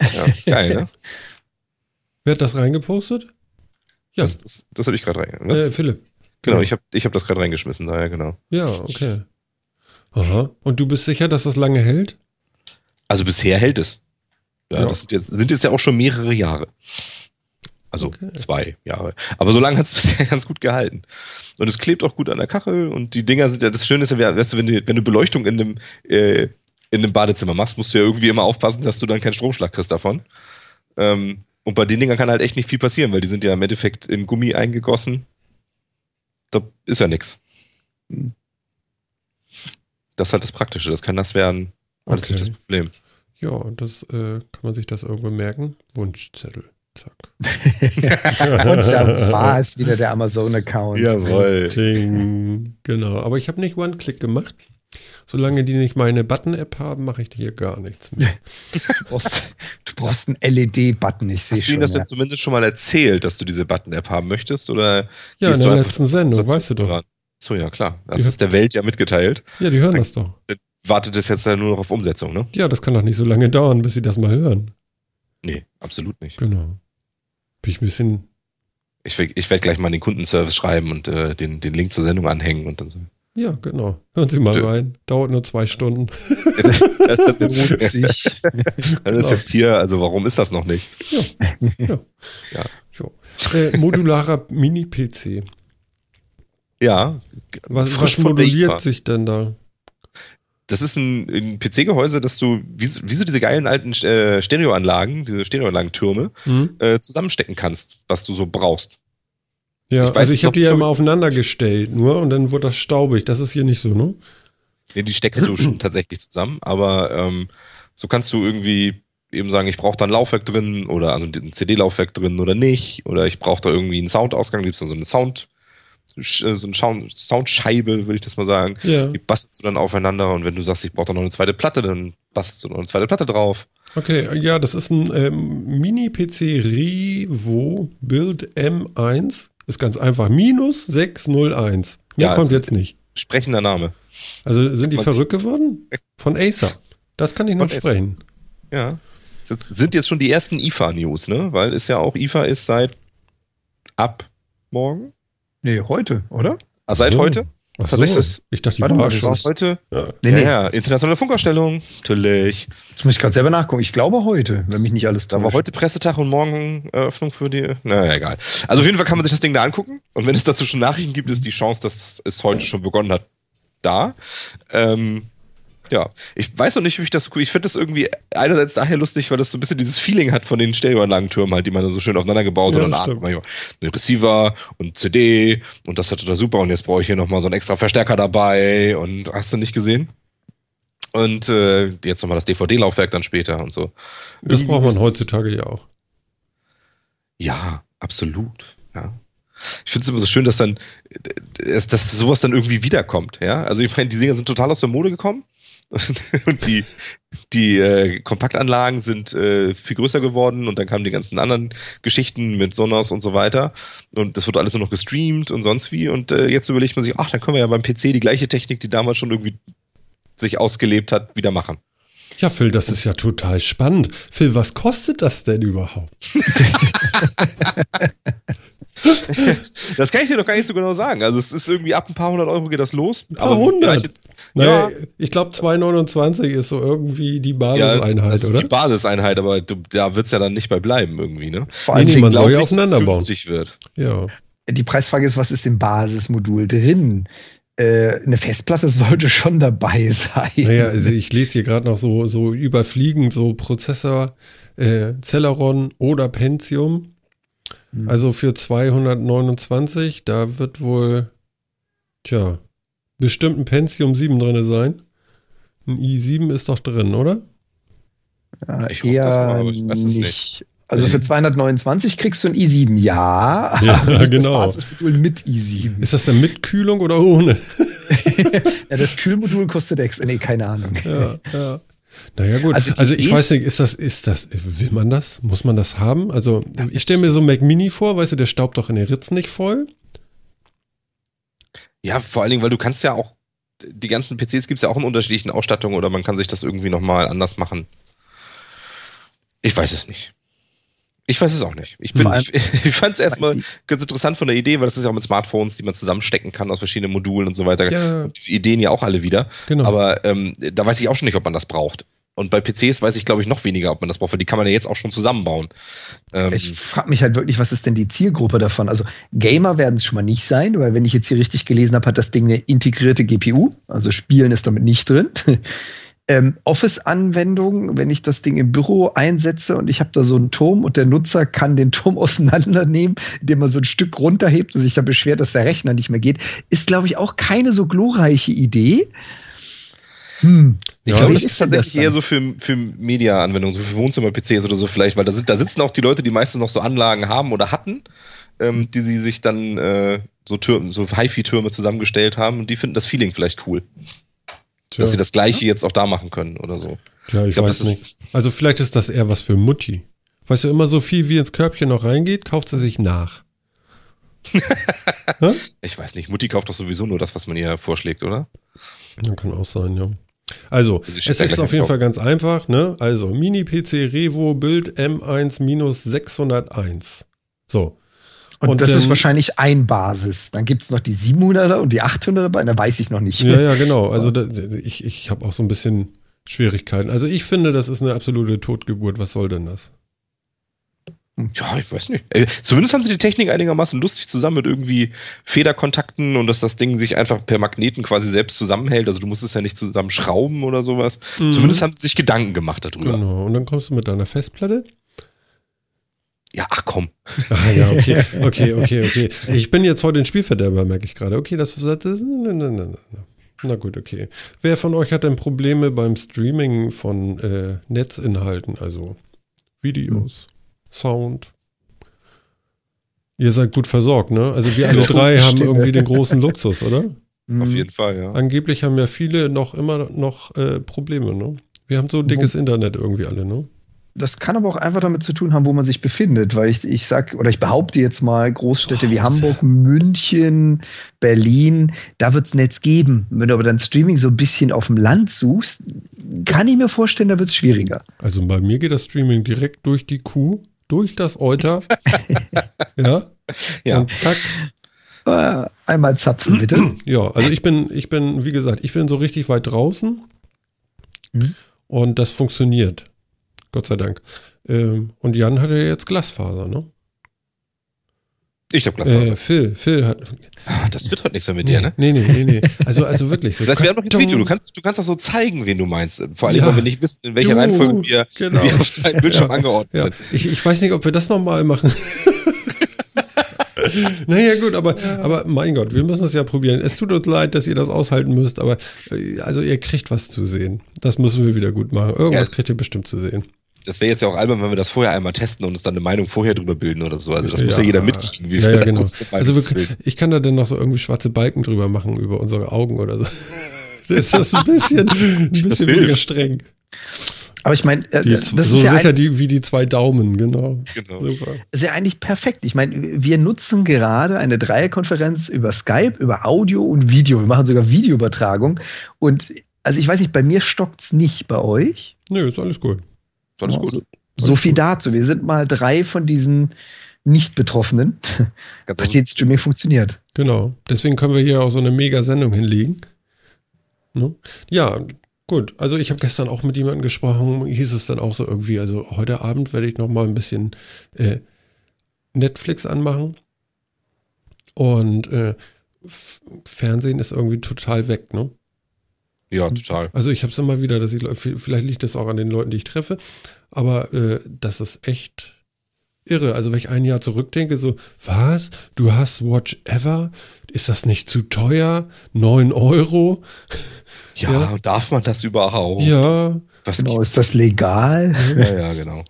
Ja, geil, ne? [LAUGHS] Wer hat das reingepostet? Ja. Das, das, das habe ich gerade rein. Äh, Philipp. Genau, ich habe ich hab das gerade reingeschmissen, daher genau. Ja, okay. Aha. Und du bist sicher, dass das lange hält? Also bisher hält es. Ja, ja. das sind jetzt, sind jetzt ja auch schon mehrere Jahre. Also okay. zwei Jahre. Aber so lange hat es [LAUGHS] bisher ganz gut gehalten. Und es klebt auch gut an der Kachel und die Dinger sind ja, das Schöne ist ja, weißt du, wenn du, wenn du Beleuchtung in einem, äh, in einem Badezimmer machst, musst du ja irgendwie immer aufpassen, dass du dann keinen Stromschlag kriegst davon. Ähm, und bei den Dingern kann halt echt nicht viel passieren, weil die sind ja im Endeffekt in Gummi eingegossen. Da ist ja nichts. Das ist halt das Praktische, das kann nass werden. Das okay. ist nicht das Problem. Ja, das äh, kann man sich das irgendwo merken. Wunschzettel. Zack. [LAUGHS] Und da war es wieder der Amazon-Account. Jawohl. Ding. Genau. Aber ich habe nicht One-Click gemacht. Solange die nicht meine Button-App haben, mache ich hier gar nichts mehr. du brauchst, du brauchst einen LED-Button, ich sehe Hast du ihnen das ja. jetzt zumindest schon mal erzählt, dass du diese Button-App haben möchtest? Oder ja, in der letzten Sendung, weißt du doch. Dran? So, ja, klar. Das die ist der Welt ja mitgeteilt. Ja, die hören Dann, das doch wartet es jetzt nur noch auf Umsetzung, ne? Ja, das kann doch nicht so lange dauern, bis sie das mal hören. Nee, absolut nicht. Genau. Bin ich ein bisschen. Ich, ich werde gleich mal den Kundenservice schreiben und äh, den, den Link zur Sendung anhängen und dann so. Ja, genau. Hören Sie mal rein. Dauert nur zwei Stunden. das, [LAUGHS] das, das, ist jetzt, [LAUGHS] [LAUGHS] das ist jetzt hier, also warum ist das noch nicht? Ja. ja. ja. ja. Äh, modularer Mini-PC. Ja. Was, was moduliert sich denn da? das ist ein, ein PC-Gehäuse, dass du, wie, wie so diese geilen alten äh, Stereoanlagen, diese Stereoanlagentürme, mhm. äh, zusammenstecken kannst, was du so brauchst. Ja, ich also ich habe die ja immer aufeinander gestellt, nur und dann wurde das staubig. Das ist hier nicht so, ne? Nee, die steckst du schon [CLEARS THROAT] tatsächlich zusammen, aber ähm, so kannst du irgendwie eben sagen, ich brauche da ein Laufwerk drin oder also ein CD-Laufwerk drin oder nicht, oder ich brauche da irgendwie einen Soundausgang, gibt es dann so eine Sound- so eine Soundscheibe, würde ich das mal sagen. Ja. Die bastelst du dann aufeinander und wenn du sagst, ich brauche da noch eine zweite Platte, dann bastelst du noch eine zweite Platte drauf. Okay, ja, das ist ein ähm, Mini-PC Rivo Build M1. Ist ganz einfach. Minus 601. Mehr ja, kommt jetzt nicht. Sprechender Name. Also sind die verrückt geworden? Von Acer. Das kann ich noch sprechen. Acer. Ja. Das sind jetzt schon die ersten IFA-News, ne? Weil es ja auch IFA ist seit ab morgen. Nee, heute, oder? Ah, seit so. heute? Ach Tatsächlich. So. Ich dachte, die war schon. heute. Ja. Nee, nee. Ja, internationale Funkausstellung. Natürlich. Jetzt muss ich gerade selber nachgucken. Ich glaube heute, wenn mich nicht alles da war. heute Pressetag und morgen Eröffnung für die. Naja, egal. Also auf jeden Fall kann man sich das Ding da angucken. Und wenn es dazu schon Nachrichten gibt, ist die Chance, dass es heute schon begonnen hat, da. Ähm, ja, ich weiß noch nicht, wie ich das. Ich finde das irgendwie einerseits daher lustig, weil das so ein bisschen dieses Feeling hat von den Stereoanlagentürmen halt, die man da so schön aufeinander gebaut hat. Ja, und ah, ein Receiver und CD und das hat total super. Und jetzt brauche ich hier nochmal so einen extra Verstärker dabei und hast du nicht gesehen? Und äh, jetzt nochmal das DVD-Laufwerk dann später und so. Das braucht man heutzutage ja auch. Ja, absolut. Ja. Ich finde es immer so schön, dass dann, dass, dass sowas dann irgendwie wiederkommt. Ja, also ich meine, die Dinger sind total aus der Mode gekommen [LAUGHS] und die, die äh, Kompaktanlagen sind äh, viel größer geworden und dann kamen die ganzen anderen Geschichten mit Sonos und so weiter. Und das wurde alles nur noch gestreamt und sonst wie. Und äh, jetzt überlegt man sich, ach, dann können wir ja beim PC die gleiche Technik, die damals schon irgendwie sich ausgelebt hat, wieder machen. Ja, Phil, das ist ja total spannend. Phil, was kostet das denn überhaupt? [LAUGHS] das kann ich dir doch gar nicht so genau sagen. Also es ist irgendwie ab ein paar hundert Euro geht das los. Ein paar hundert? Jetzt, naja, ja. Ich glaube 2,29 ist so irgendwie die Basiseinheit, ja, das ist oder? die Basiseinheit, aber du, da wird es ja dann nicht bei bleiben irgendwie, ne? Vor allem, nee, man soll ja auseinanderbauen. wird. Ja. Die Preisfrage ist, was ist im Basismodul drin? Äh, eine Festplatte sollte schon dabei [LAUGHS] sein. Naja, also ich lese hier gerade noch so, so überfliegend so Prozessor, äh, Celeron oder Pentium. Mhm. Also für 229, da wird wohl, tja, bestimmt ein Pentium 7 drin sein. Ein i7 ist doch drin, oder? Ja, ich hoffe das mal, aber ich weiß es nicht. Also für 229 kriegst du ein i7, ja. Ja, [LAUGHS] genau. Das Basismodul mit i7. Ist das denn mit Kühlung oder ohne? [LAUGHS] ja, das Kühlmodul kostet extra. Nee, keine Ahnung. Ja, ja. Naja, gut. Also, also ich weiß nicht, ist das, ist das, will man das? Muss man das haben? Also, ich stelle mir so Mac Mini vor, weißt du, der staubt doch in den Ritzen nicht voll. Ja, vor allen Dingen, weil du kannst ja auch, die ganzen PCs gibt es ja auch in unterschiedlichen Ausstattungen oder man kann sich das irgendwie nochmal anders machen. Ich weiß es nicht. Ich weiß es auch nicht. Ich, bin, [LAUGHS] ich, ich fand es erstmal ganz interessant von der Idee, weil das ist ja auch mit Smartphones, die man zusammenstecken kann aus verschiedenen Modulen und so weiter. Ja. Diese Ideen ja auch alle wieder. Genau. Aber ähm, da weiß ich auch schon nicht, ob man das braucht. Und bei PCs weiß ich, glaube ich, noch weniger, ob man das braucht, weil die kann man ja jetzt auch schon zusammenbauen. Ähm ich frage mich halt wirklich, was ist denn die Zielgruppe davon? Also Gamer werden es schon mal nicht sein, weil wenn ich jetzt hier richtig gelesen habe, hat das Ding eine integrierte GPU. Also Spielen ist damit nicht drin. Ähm, Office-Anwendung, wenn ich das Ding im Büro einsetze und ich habe da so einen Turm und der Nutzer kann den Turm [LAUGHS] auseinandernehmen, indem er so ein Stück runterhebt und sich da beschwert, dass der Rechner nicht mehr geht, ist, glaube ich, auch keine so glorreiche Idee. Hm. Ich ja, glaube, das ist tatsächlich eher so für, für Media-Anwendungen, so für Wohnzimmer-PCs oder so vielleicht, weil da, sind, da sitzen auch die Leute, die meistens noch so Anlagen haben oder hatten, ähm, die sie sich dann äh, so, so HiFi-Türme zusammengestellt haben und die finden das Feeling vielleicht cool. Tja. Dass sie das Gleiche jetzt auch da machen können oder so. Ja, ich, ich glaub, weiß nicht. Also vielleicht ist das eher was für Mutti. Weißt du, immer so viel wie ins Körbchen noch reingeht, kauft sie sich nach. [LAUGHS] ich weiß nicht, Mutti kauft doch sowieso nur das, was man ihr vorschlägt, oder? Ja, kann auch sein, ja. Also, es ist auf jeden Fall ganz einfach, ne? Also, Mini-PC Revo Bild M1-601. So. Und, und das ähm, ist wahrscheinlich ein Basis. Dann gibt es noch die 700er und die 800er, da weiß ich noch nicht. Ja, ja, genau. Also da, ich, ich habe auch so ein bisschen Schwierigkeiten. Also ich finde, das ist eine absolute Totgeburt. Was soll denn das? Ja, ich weiß nicht. Äh, zumindest haben sie die Technik einigermaßen lustig zusammen mit irgendwie Federkontakten und dass das Ding sich einfach per Magneten quasi selbst zusammenhält. Also du musst es ja nicht zusammenschrauben oder sowas. Mhm. Zumindest haben sie sich Gedanken gemacht darüber. Genau. Und dann kommst du mit deiner Festplatte ja, ach komm. Ah, ja, okay, [LAUGHS] okay, okay, okay. Ich bin jetzt heute ein Spielverderber, merke ich gerade. Okay, das, das ist. Na gut, okay. Wer von euch hat denn Probleme beim Streaming von äh, Netzinhalten, also Videos, Sound? Ihr seid gut versorgt, ne? Also wir alle [LAUGHS] drei haben irgendwie den großen Luxus, oder? Auf jeden Fall, ja. Angeblich haben ja viele noch immer noch äh, Probleme, ne? Wir haben so dickes Internet irgendwie alle, ne? Das kann aber auch einfach damit zu tun haben, wo man sich befindet, weil ich, ich sag, oder ich behaupte jetzt mal, Großstädte oh, wie Hamburg, München, Berlin, da wird es Netz geben. Wenn du aber dann Streaming so ein bisschen auf dem Land suchst, kann ich mir vorstellen, da wird es schwieriger. Also bei mir geht das Streaming direkt durch die Kuh, durch das Euter. [LAUGHS] ja. ja. Und zack. Äh, einmal zapfen, bitte. [CLEARS THROAT] Ja, also ich bin, ich bin, wie gesagt, ich bin so richtig weit draußen. Mhm. Und das funktioniert. Gott sei Dank. Ähm, und Jan hatte jetzt Glasfaser, ne? Ich habe Glasfaser. Äh, Phil, Phil hat. Ah, das wird heute nichts mehr mit nee, dir, ne? Nee, nee, nee, nee. Also, also wirklich. So das wäre doch das Video. Du kannst, du kannst auch so zeigen, wen du meinst. Vor allem, ja, weil wir nicht wissen, in welcher du, Reihenfolge wir, genau. wir auf deinem Bildschirm ja, angeordnet ja. sind. Ich, ich weiß nicht, ob wir das nochmal machen. [LAUGHS] naja, gut, aber, ja. aber mein Gott, wir müssen es ja probieren. Es tut uns leid, dass ihr das aushalten müsst, aber äh, also ihr kriegt was zu sehen. Das müssen wir wieder gut machen. Irgendwas kriegt ihr bestimmt zu sehen das wäre jetzt ja auch albern, wenn wir das vorher einmal testen und uns dann eine Meinung vorher drüber bilden oder so. Also das ja, muss ja jeder mitkriegen, wie ja, ja, genau. Also wir, ich kann da dann noch so irgendwie schwarze Balken drüber machen über unsere Augen oder so. [LAUGHS] Das ist ein bisschen, ein bisschen weniger streng. Aber ich meine, äh, das so ist ja sicher die, wie die zwei Daumen, genau. genau. Super. ist ja eigentlich perfekt. Ich meine, wir nutzen gerade eine Dreierkonferenz über Skype, über Audio und Video. Wir machen sogar Videoübertragung. Und also ich weiß nicht, bei mir stockt es nicht, bei euch? Nö, ist alles gut. Ist alles gut. So, so viel gut. dazu. Wir sind mal drei von diesen Nicht-Betroffenen. Hat jetzt Streaming funktioniert. Genau. Deswegen können wir hier auch so eine Mega-Sendung hinlegen. Ne? Ja, gut. Also ich habe gestern auch mit jemandem gesprochen, hieß es dann auch so irgendwie, also heute Abend werde ich noch mal ein bisschen äh, Netflix anmachen. Und äh, Fernsehen ist irgendwie total weg, ne? Ja, total. Also ich habe es immer wieder, dass ich, vielleicht liegt das auch an den Leuten, die ich treffe, aber äh, das ist echt irre. Also wenn ich ein Jahr zurückdenke, so, was? Du hast Watch Ever? Ist das nicht zu teuer? 9 Euro? Ja, ja. darf man das überhaupt? Ja. Was genau, ist das legal? Ja, ja, genau.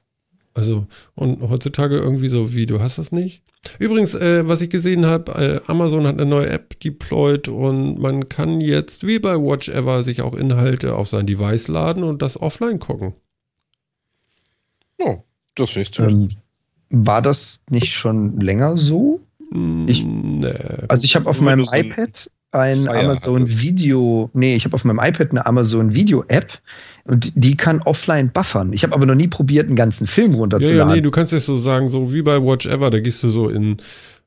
Also, und heutzutage irgendwie so, wie, du hast das nicht? Übrigens, äh, was ich gesehen habe, äh, Amazon hat eine neue App deployed und man kann jetzt, wie bei Watch Ever, sich auch Inhalte auf sein Device laden und das offline gucken. Oh, das ist ähm, War das nicht schon länger so? Mm, ich, nee. Also ich habe auf meinem iPad ein Amazon Video, nee, ich habe auf meinem iPad eine Amazon Video App und die kann offline buffern. Ich habe aber noch nie probiert, einen ganzen Film runterzuladen. Ja, ja, nee, du kannst es so sagen, so wie bei Watch Ever, da gehst du so in,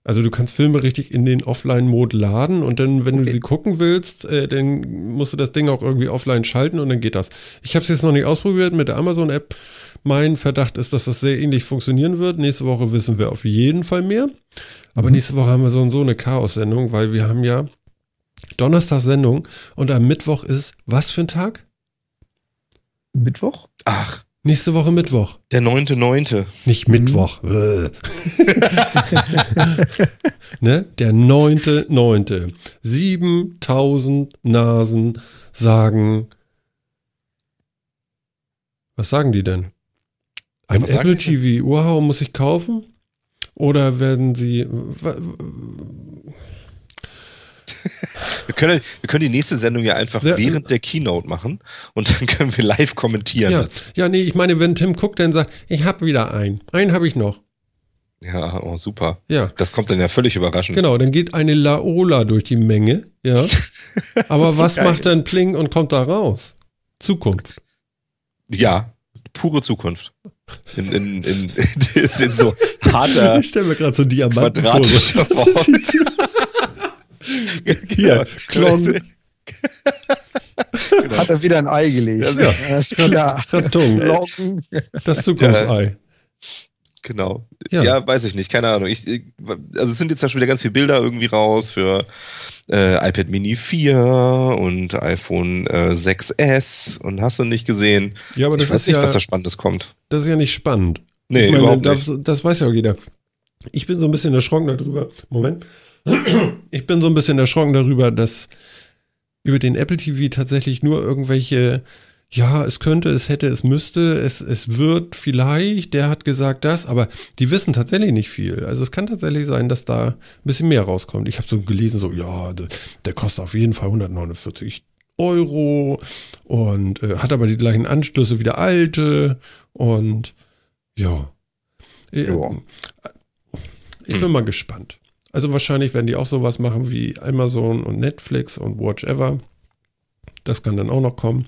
also du kannst Filme richtig in den Offline-Mode laden und dann, wenn okay. du sie gucken willst, äh, dann musst du das Ding auch irgendwie offline schalten und dann geht das. Ich habe es jetzt noch nicht ausprobiert mit der Amazon-App. Mein Verdacht ist, dass das sehr ähnlich funktionieren wird. Nächste Woche wissen wir auf jeden Fall mehr. Aber mhm. nächste Woche haben wir so und so eine Chaos-Sendung, weil wir haben ja Donnerstag Sendung und am Mittwoch ist was für ein Tag? Mittwoch? Ach. Nächste Woche Mittwoch. Der 9.9. Nicht Mittwoch. Mhm. [LAUGHS] ne? Der 9.9. 7000 Nasen sagen. Was sagen die denn? Ein Apple TV. Wow, muss ich kaufen? Oder werden sie. Wir, können, wir können die nächste Sendung ja einfach ja. während der Keynote machen und dann können wir live kommentieren. Ja, ja nee, ich meine, wenn Tim guckt, dann sagt, ich habe wieder einen. Einen habe ich noch. Ja, oh, super. Ja. Das kommt dann ja völlig überraschend. Genau, dann geht eine Laola durch die Menge, ja. [LAUGHS] Aber was geil. macht dann Pling und kommt da raus? Zukunft. Ja, pure Zukunft. In, in, in, [LAUGHS] in, in so harter. Ich stelle mir gerade so Diamanten quadratischer [LAUGHS] vor. [LAUGHS] Hier, Klon. [LAUGHS] genau. Hat er wieder ein Ei gelegt. Das, ja, das ist klar. Karton. Das Zukunftsei. Genau. Ja. ja. weiß ich nicht, keine Ahnung. Ich, also es sind jetzt ja schon wieder ganz viele Bilder irgendwie raus für äh, iPad Mini 4 und iPhone äh, 6S und hast du nicht gesehen. Ja, aber das ich weiß ist nicht, ja, was da Spannendes kommt. Das ist ja nicht spannend. Nee, meine, überhaupt nicht. Das, das weiß ja auch jeder. Ich bin so ein bisschen erschrocken darüber. Moment. Ich bin so ein bisschen erschrocken darüber, dass über den Apple TV tatsächlich nur irgendwelche, ja, es könnte, es hätte, es müsste, es, es wird vielleicht, der hat gesagt das, aber die wissen tatsächlich nicht viel. Also es kann tatsächlich sein, dass da ein bisschen mehr rauskommt. Ich habe so gelesen, so, ja, der, der kostet auf jeden Fall 149 Euro und äh, hat aber die gleichen Anschlüsse wie der alte und ja. Äh, ja. Ich bin hm. mal gespannt. Also wahrscheinlich werden die auch sowas machen wie Amazon und Netflix und Watch Ever. Das kann dann auch noch kommen.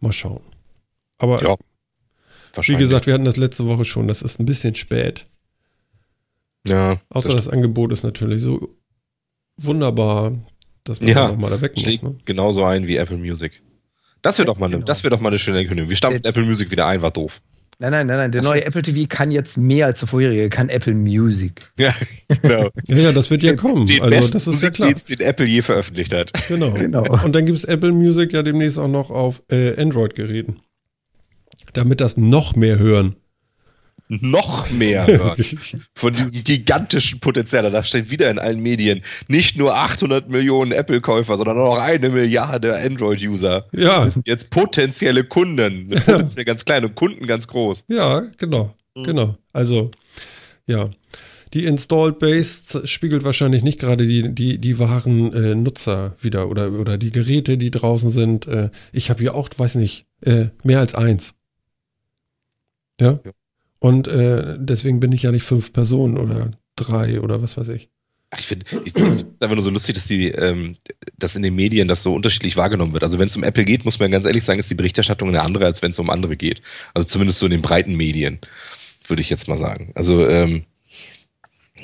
Mal schauen. Aber ja, wie gesagt, wir hatten das letzte Woche schon. Das ist ein bisschen spät. Ja. Außer das, das Angebot ist natürlich so wunderbar, dass man ja, nochmal da weg muss. Ne? Genauso ein wie Apple Music. Das wäre doch, mal genau. wär doch mal eine schöne Ankündigung. Wir stampfen Apple Music wieder ein, war doof. Nein, nein, nein, nein. Der neue Apple TV kann jetzt mehr als der vorherige, kann Apple Music. [LAUGHS] Ja, genau. ja, das wird ja kommen. Den also, besten das ist ja klar. den Apple je veröffentlicht hat. [LAUGHS] Genau. genau. Und dann gibt es Apple Music ja demnächst auch noch auf äh, Android-Geräten. Damit das noch mehr hören noch mehr [LAUGHS] von diesem gigantischen Potenzial. Da steht wieder in allen Medien nicht nur 800 Millionen Apple-Käufer, sondern auch eine Milliarde Android-User. Ja. Sind jetzt potenzielle Kunden. Potenziell ganz kleine Kunden ganz groß. Ja, genau. Mhm. Genau. Also, ja. Die Installed Base spiegelt wahrscheinlich nicht gerade die, die, die wahren äh, Nutzer wieder oder, oder die Geräte, die draußen sind. Äh, ich habe hier auch, weiß nicht, äh, mehr als eins. ja. ja. Und äh, deswegen bin ich ja nicht fünf Personen oder drei oder was weiß ich. Ich finde es einfach nur so lustig, dass die, ähm, dass in den Medien das so unterschiedlich wahrgenommen wird. Also wenn es um Apple geht, muss man ganz ehrlich sagen, ist die Berichterstattung eine andere, als wenn es um andere geht. Also zumindest so in den breiten Medien, würde ich jetzt mal sagen. Also ähm,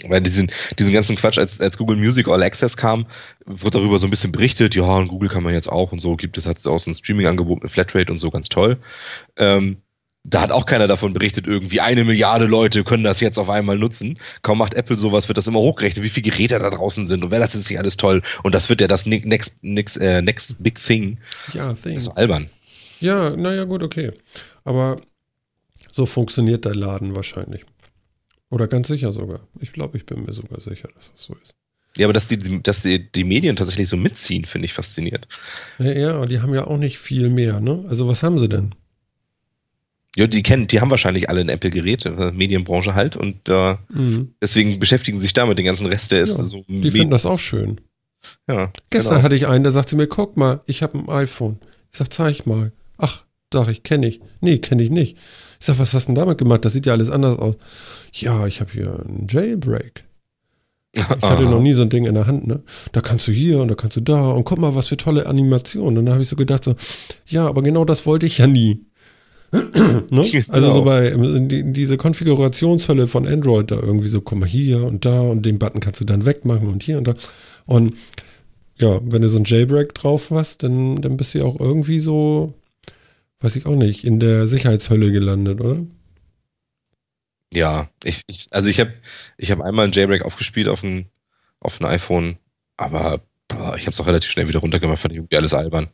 weil diesen, diesen ganzen Quatsch, als, als Google Music All Access kam, wird darüber so ein bisschen berichtet, ja, und Google kann man jetzt auch und so, gibt es, hat es auch so ein Streaming-Angebot mit Flatrate und so, ganz toll. Ähm, da hat auch keiner davon berichtet, irgendwie eine Milliarde Leute können das jetzt auf einmal nutzen. Kaum macht Apple sowas, wird das immer hochgerechnet, wie viele Geräte da draußen sind und wer das ist nicht alles toll. Und das wird ja das next, next, äh, next big thing. Ja, thing. Das ist albern. Ja, naja, gut, okay. Aber so funktioniert der Laden wahrscheinlich. Oder ganz sicher sogar. Ich glaube, ich bin mir sogar sicher, dass das so ist. Ja, aber dass die, dass die, die Medien tatsächlich so mitziehen, finde ich faszinierend. Ja, ja, die haben ja auch nicht viel mehr, ne? Also was haben sie denn? Ja, die kennen, die haben wahrscheinlich alle ein Apple-Gerät, äh, Medienbranche halt, und äh, mhm. deswegen beschäftigen sich damit. Den ganzen Rest, der ist ja, so. Die finden das auch schön. Ja. Gestern genau. hatte ich einen, der sagte mir, guck mal, ich habe ein iPhone. Ich sag, zeig mal. Ach, sag ich, kenne ich. Nee, kenne ich nicht. Ich sag, was hast du denn damit gemacht? Das sieht ja alles anders aus. Ja, ich habe hier einen Jailbreak. Ich hatte [LAUGHS] noch nie so ein Ding in der Hand, ne? Da kannst du hier und da kannst du da und guck mal, was für tolle Animationen. Und dann habe ich so gedacht, so, ja, aber genau das wollte ich ja nie. Ne? genau. Also so bei die, diese Konfigurationshölle von Android da irgendwie so, guck mal hier und da und den Button kannst du dann wegmachen und hier und da. Und ja, wenn du so ein Jailbreak drauf hast, dann, dann bist du ja auch irgendwie so, weiß ich auch nicht, in der Sicherheitshölle gelandet, oder? Ja, ich, ich also ich habe ich hab einmal ein Jailbreak aufgespielt auf ein, auf ein iPhone, aber boah, ich habe es auch relativ schnell wieder runtergemacht, fand ich irgendwie alles albern.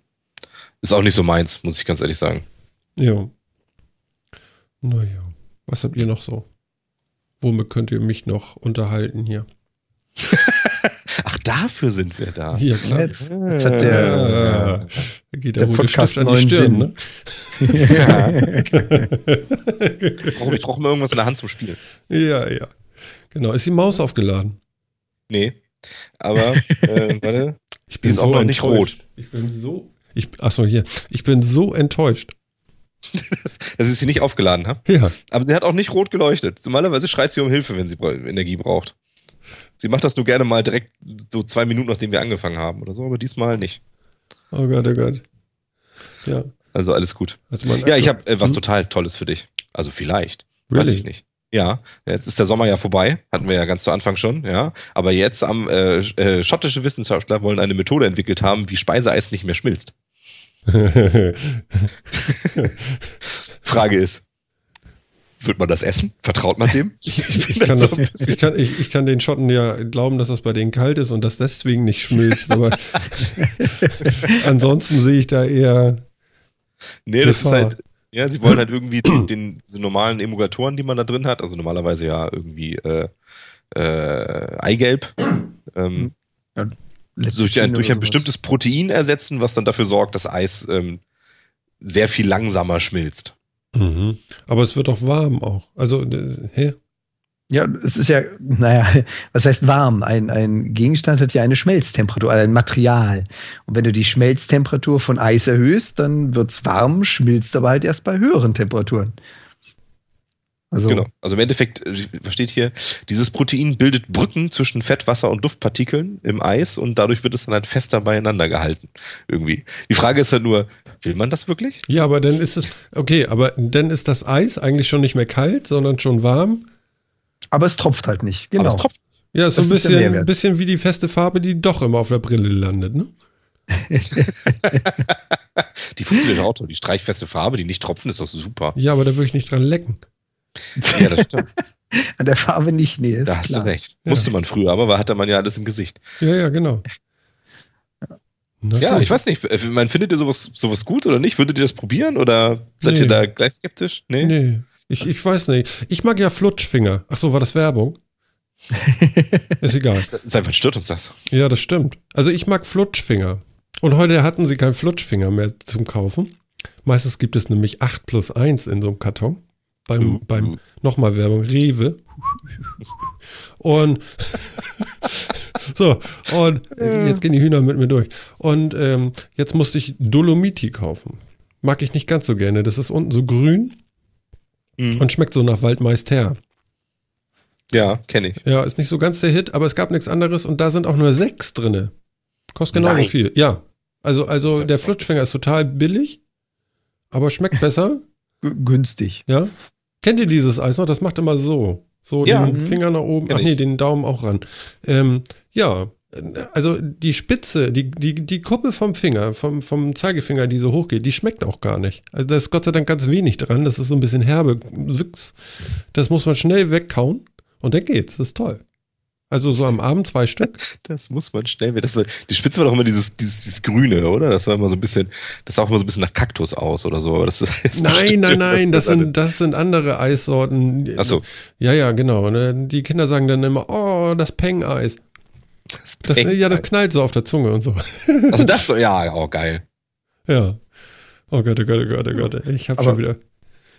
Ist auch nicht so meins, muss ich ganz ehrlich sagen. Ja. Naja, was habt ihr noch so? Womit könnt ihr mich noch unterhalten hier? [LAUGHS] Ach, dafür sind wir da. Ja, klar. Jetzt, jetzt hat der, ja, ja. geht der, der Podcast an die Stirn, ne? ja. Warum ich brauche mal irgendwas in der Hand zum Spielen. Ja, ja. Genau. Ist die Maus aufgeladen? Nee. Aber, äh, warte. Ich bin die ist so auch noch nicht rot. Ich bin so. Ich, achso, hier. Ich bin so enttäuscht. [LAUGHS] dass ich sie nicht aufgeladen habe. Ja. Aber sie hat auch nicht rot geleuchtet. Normalerweise schreit sie um Hilfe, wenn sie Energie braucht. Sie macht das nur gerne mal direkt so zwei Minuten, nachdem wir angefangen haben oder so, aber diesmal nicht. Oh Gott, oh Gott. Ja. Also alles gut. Also ja, ich habe äh, was hm? total Tolles für dich. Also vielleicht. Really? Weiß ich nicht. Ja, jetzt ist der Sommer ja vorbei, hatten wir ja ganz zu Anfang schon, ja. Aber jetzt am äh, äh, schottische Wissenschaftler wollen eine Methode entwickelt haben, wie Speiseeis nicht mehr schmilzt. [LAUGHS] Frage ist, wird man das essen? Vertraut man dem? Ich, [LAUGHS] ich, kann, das, ich, kann, ich, kann, den Schotten ja glauben, dass das bei denen kalt ist und das deswegen nicht schmilzt, aber [LAUGHS] ansonsten sehe ich da eher. Nee, das ist halt, ja, sie wollen halt irgendwie den, den, diese normalen Emulgatoren, die man da drin hat, also normalerweise ja irgendwie äh, äh, Eigelb, ähm, ja, durch ein, durch ein bestimmtes Protein ersetzen, was dann dafür sorgt, dass Eis ähm, sehr viel langsamer schmilzt. Mhm. Aber es wird doch warm auch. Also, äh, hä? Ja, es ist ja, naja, [LAUGHS] was heißt warm? Ein, ein Gegenstand hat ja eine Schmelztemperatur, also ein Material. Und wenn du die Schmelztemperatur von Eis erhöhst, dann wird es warm, schmilzt aber halt erst bei höheren Temperaturen. Also, genau. Also im Endeffekt äh, versteht hier, dieses Protein bildet Brücken zwischen Fett, Wasser und Duftpartikeln im Eis und dadurch wird es dann halt fester beieinander gehalten. Irgendwie. Die Frage ist halt nur, will man das wirklich? Ja, aber dann ist es, okay, aber dann ist das Eis eigentlich schon nicht mehr kalt, sondern schon warm. Aber es tropft halt nicht. Genau. Aber es tropft. Ja, ist so ein bisschen, ein bisschen wie die feste Farbe, die doch immer auf der Brille landet, ne? [LAUGHS] die funktioniert auch toll. Die streichfeste Farbe, die nicht tropfen, ist doch super. Ja, aber da würde ich nicht dran lecken. Ja, das stimmt. [LAUGHS] An der Farbe nicht, nee. Da hast klar. du recht. Ja. Musste man früher, aber hatte man ja alles im Gesicht. Ja, ja, genau. Na, ja, ich weiß nicht. Äh, man findet ihr sowas, sowas gut oder nicht? Würdet ihr das probieren oder seid nee. ihr da gleich skeptisch? Nee. Nee, ich, ich weiß nicht. Ich mag ja Flutschfinger. Ach so, war das Werbung? [LAUGHS] Ist egal. Seit wann stört uns das? Ja, das stimmt. Also ich mag Flutschfinger. Und heute hatten sie keinen Flutschfinger mehr zum Kaufen. Meistens gibt es nämlich 8 plus 1 in so einem Karton beim, uh, beim uh. nochmal Werbung, Rewe. Und [LAUGHS] so, und jetzt gehen die Hühner mit mir durch. Und ähm, jetzt musste ich Dolomiti kaufen. Mag ich nicht ganz so gerne. Das ist unten so grün mhm. und schmeckt so nach Waldmeister. Ja, kenne ich. Ja, ist nicht so ganz der Hit, aber es gab nichts anderes und da sind auch nur sechs drinne. Kostet genauso Nein. viel, ja. Also, also der Flutschfinger ist total billig, aber schmeckt besser. G günstig. Ja. Kennt ihr dieses Eis noch? Das macht immer so. So ja. den mhm. Finger nach oben. Ach nee, den Daumen auch ran. Ähm, ja, also die Spitze, die, die, die Kuppe vom Finger, vom, vom Zeigefinger, die so hoch geht, die schmeckt auch gar nicht. Also da ist Gott sei Dank ganz wenig dran. Das ist so ein bisschen herbe Süchs. Das muss man schnell wegkauen und dann geht's. Das ist toll. Also so am Abend zwei Stück. Das muss man schnell. Das war, die Spitze war doch immer dieses, dieses, dieses Grüne, oder? Das war immer so ein bisschen, das sah auch immer so ein bisschen nach Kaktus aus oder so. Das ist nein, nein, nein, das, sind, das sind andere Eissorten. Ach so. Ja, ja, genau. Ne? Die Kinder sagen dann immer, oh, das Peng-Eis. Das, das ja, das knallt so auf der Zunge und so. Also das so, ja, oh, geil. Ja. Oh Gott, oh Gott, oh Gott, oh Gott. Ich hab Aber, schon wieder.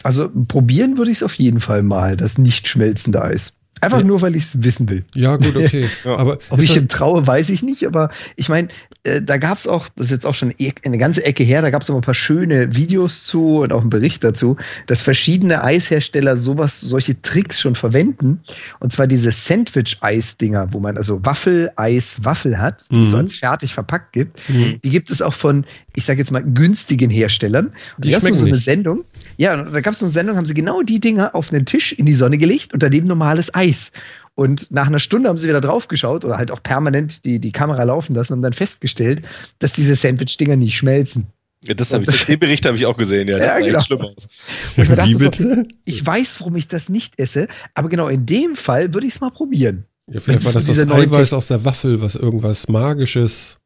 Also probieren würde ich es auf jeden Fall mal, das nicht schmelzende Eis. Einfach ja. nur, weil ich es wissen will. Ja, gut, [LAUGHS] okay. Ja. Aber Ob ich ihm traue, weiß ich nicht. Aber ich meine, äh, da gab es auch, das ist jetzt auch schon e eine ganze Ecke her, da gab es auch ein paar schöne Videos zu und auch einen Bericht dazu, dass verschiedene Eishersteller sowas, solche Tricks schon verwenden. Und zwar diese Sandwich-Eis-Dinger, wo man also Waffel, Eis, Waffel hat, die mhm. es so als fertig verpackt gibt. Mhm. Die gibt es auch von, ich sage jetzt mal, günstigen Herstellern. Und die schmecken so eine nicht. Sendung. Ja, da gab es eine Sendung, haben sie genau die Dinger auf einen Tisch in die Sonne gelegt und daneben normales Eis. Und nach einer Stunde haben sie wieder draufgeschaut oder halt auch permanent die, die Kamera laufen lassen und dann festgestellt, dass diese Sandwich-Dinger nicht schmelzen. Ja, das habe ich, den Bericht habe ich auch gesehen, ja, das ja, sah genau. echt schlimm aus. Ich, Wie bitte? So, ich weiß, warum ich das nicht esse, aber genau in dem Fall würde ich es mal probieren. Ja, vielleicht war das das Eiweiß aus der Waffel, was irgendwas Magisches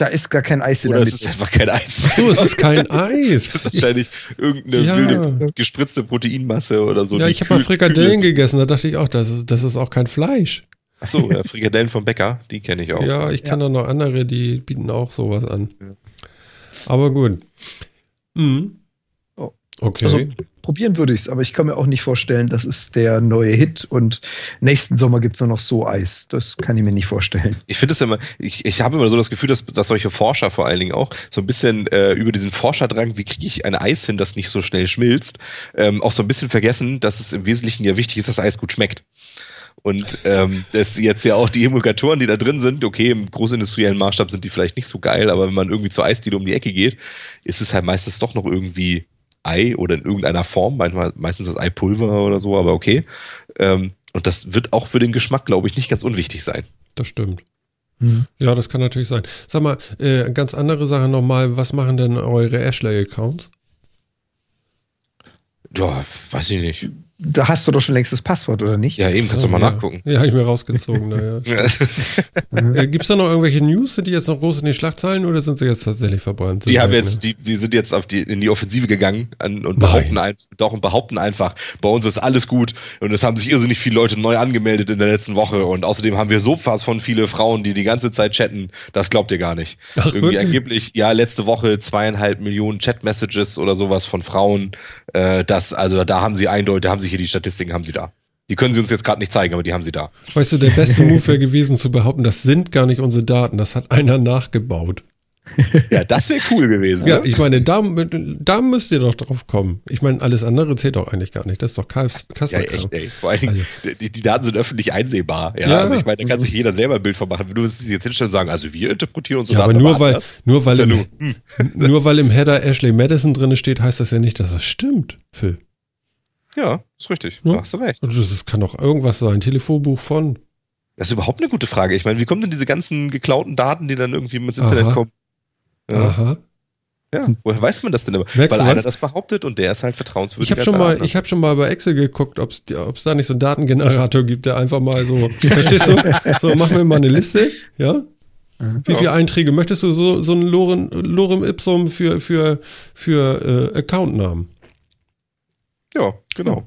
da ist gar kein Eis in Oder der Mitte. es ist einfach kein Eis. Ach so, es ist kein Eis. [LAUGHS] Das ist wahrscheinlich irgendeine ja. wilde gespritzte Proteinmasse oder so. Ja, ich habe mal Frikadellen gegessen, da dachte ich auch, das ist, das ist auch kein Fleisch. Ach so, ja, Frikadellen vom Bäcker, die kenne ich auch. Ja, ich kenne ja. noch andere, die bieten auch sowas an. Ja. Aber gut. Mhm. Okay. Also, probieren würde ich es, aber ich kann mir auch nicht vorstellen, das ist der neue Hit und nächsten Sommer gibt es nur noch so Eis. Das kann ich mir nicht vorstellen. Ich finde es immer, ich, ich habe immer so das Gefühl, dass, dass solche Forscher vor allen Dingen auch so ein bisschen äh, über diesen Forscherdrang, wie kriege ich ein Eis hin, das nicht so schnell schmilzt, ähm, auch so ein bisschen vergessen, dass es im Wesentlichen ja wichtig ist, dass Eis gut schmeckt. Und ähm, das jetzt ja auch die Emulgatoren, die da drin sind, okay, im großindustriellen Maßstab sind die vielleicht nicht so geil, aber wenn man irgendwie zur Eisdiele um die Ecke geht, ist es halt meistens doch noch irgendwie Ei oder in irgendeiner Form, manchmal meistens das Eipulver oder so, aber okay. Ähm, und das wird auch für den Geschmack, glaube ich, nicht ganz unwichtig sein. Das stimmt. Mhm. Ja, das kann natürlich sein. Sag mal, äh, ganz andere Sache nochmal, was machen denn eure Ashley-Accounts? Ja, weiß ich nicht da hast du doch schon längst das Passwort, oder nicht? Ja, eben, kannst du mal ja. nachgucken. Ja, habe ich mir rausgezogen. naja. äh, [LAUGHS] Gibt es da noch irgendwelche News, die jetzt noch groß in die Schlagzeilen oder sind sie jetzt tatsächlich verbrannt? Die haben jetzt, die, die sind jetzt auf die, in die Offensive gegangen und behaupten, ein, doch, und behaupten einfach, bei uns ist alles gut und es haben sich irrsinnig viele Leute neu angemeldet in der letzten Woche und außerdem haben wir so fast von viele Frauen, die die ganze Zeit chatten, das glaubt ihr gar nicht. Ach, Irgendwie wirklich? angeblich, ja, letzte Woche zweieinhalb Millionen Chat-Messages oder sowas von Frauen, äh, das, also da haben sie eindeutig, haben sie hier die Statistiken haben sie da. Die können sie uns jetzt gerade nicht zeigen, aber die haben sie da. Weißt du, der beste Move wäre gewesen zu behaupten, das sind gar nicht unsere Daten, das hat einer nachgebaut. [LAUGHS] ja, das wäre cool gewesen. Ja, ne? ich meine, da, da müsst ihr doch drauf kommen. Ich meine, alles andere zählt doch eigentlich gar nicht. Das ist doch Kasper. Ja, echt, ey. Vor allen Dingen, also. die, die, Daten sind öffentlich einsehbar. Ja, ja also ich meine, da kann sich jeder selber ein Bild von machen. Wenn du es jetzt hinstellen und sagen, also wir interpretieren unsere ja, Daten. Aber nur weil, nur, weil im, ja [LAUGHS] nur, nur weil im Header Ashley Madison drin steht, heißt das ja nicht, dass das stimmt, Phil. Ja, ist richtig. Ja? Da hast du recht. Und das kann doch irgendwas sein. Telefonbuch von. Das ist überhaupt eine gute Frage. Ich meine, wie kommen denn diese ganzen geklauten Daten, die dann irgendwie ins Internet Aha. kommen? Ja. Aha. Ja, woher weiß man das denn immer? Merkst Weil einer was? das behauptet und der ist halt vertrauenswürdig. Ich habe schon, mal, ich hab schon mal bei Excel geguckt, ob es da nicht so einen Datengenerator gibt, der einfach mal so, verstehst du? So, mach mir mal eine Liste, ja? Wie viele Einträge möchtest du so, so ein Lorem, Lorem Ipsum für, für, für äh, Accountnamen? Ja, genau.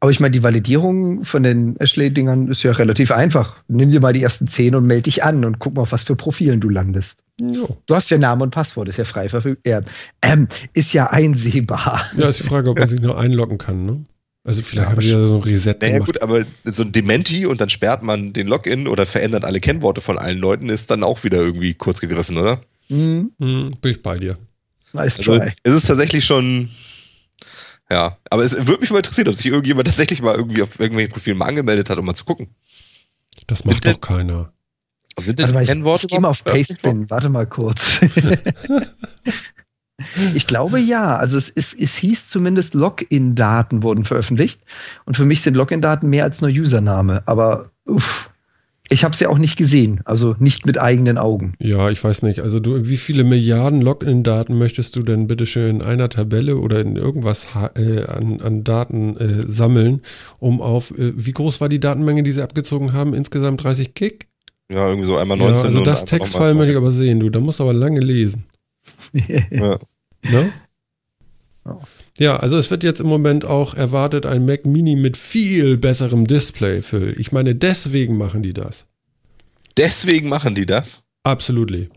Aber ich meine, die Validierung von den Ashley-Dingern ist ja relativ einfach. Nimm dir mal die ersten zehn und melde dich an und guck mal, auf was für Profilen du landest. Jo. Du hast ja Name und Passwort, ist ja frei verfügbar. Ähm, ist ja einsehbar. Ja, ist die Frage, ob man sich nur einloggen kann, ne? Also vielleicht ja, haben die ja so ein Reset naja, gemacht. gut, aber so ein Dementi und dann sperrt man den Login oder verändert alle Kennworte von allen Leuten, ist dann auch wieder irgendwie kurz gegriffen, oder? Mhm. Mhm, bin ich bei dir. Nice also, try. Es ist tatsächlich schon ja, aber es würde mich mal interessieren, ob sich irgendjemand tatsächlich mal irgendwie auf irgendwelchen Profilen mal angemeldet hat, um mal zu gucken. Das macht Sind doch keiner. Sind denn Warte mal, ich, ich gehe mal auf Pastebin. Warte mal kurz. [LAUGHS] ich glaube ja. Also es, ist, es hieß zumindest Login-Daten wurden veröffentlicht. Und für mich sind Login-Daten mehr als nur Username. Aber uff, ich habe es ja auch nicht gesehen. Also nicht mit eigenen Augen. Ja, ich weiß nicht. Also du, wie viele Milliarden Login-Daten möchtest du denn bitte schön in einer Tabelle oder in irgendwas äh, an, an, Daten äh, sammeln, um auf, äh, wie groß war die Datenmenge, die sie abgezogen haben? Insgesamt 30 Gig? Ja, irgendwie so einmal 19. Ja, also das Textfile möchte ich aber sehen, du. Da musst du aber lange lesen. ja. [LAUGHS] Ne? Ja, also es wird jetzt im Moment auch erwartet ein Mac Mini mit viel besserem Display, Phil. Ich meine, deswegen machen die das. Deswegen machen die das? Absolutely.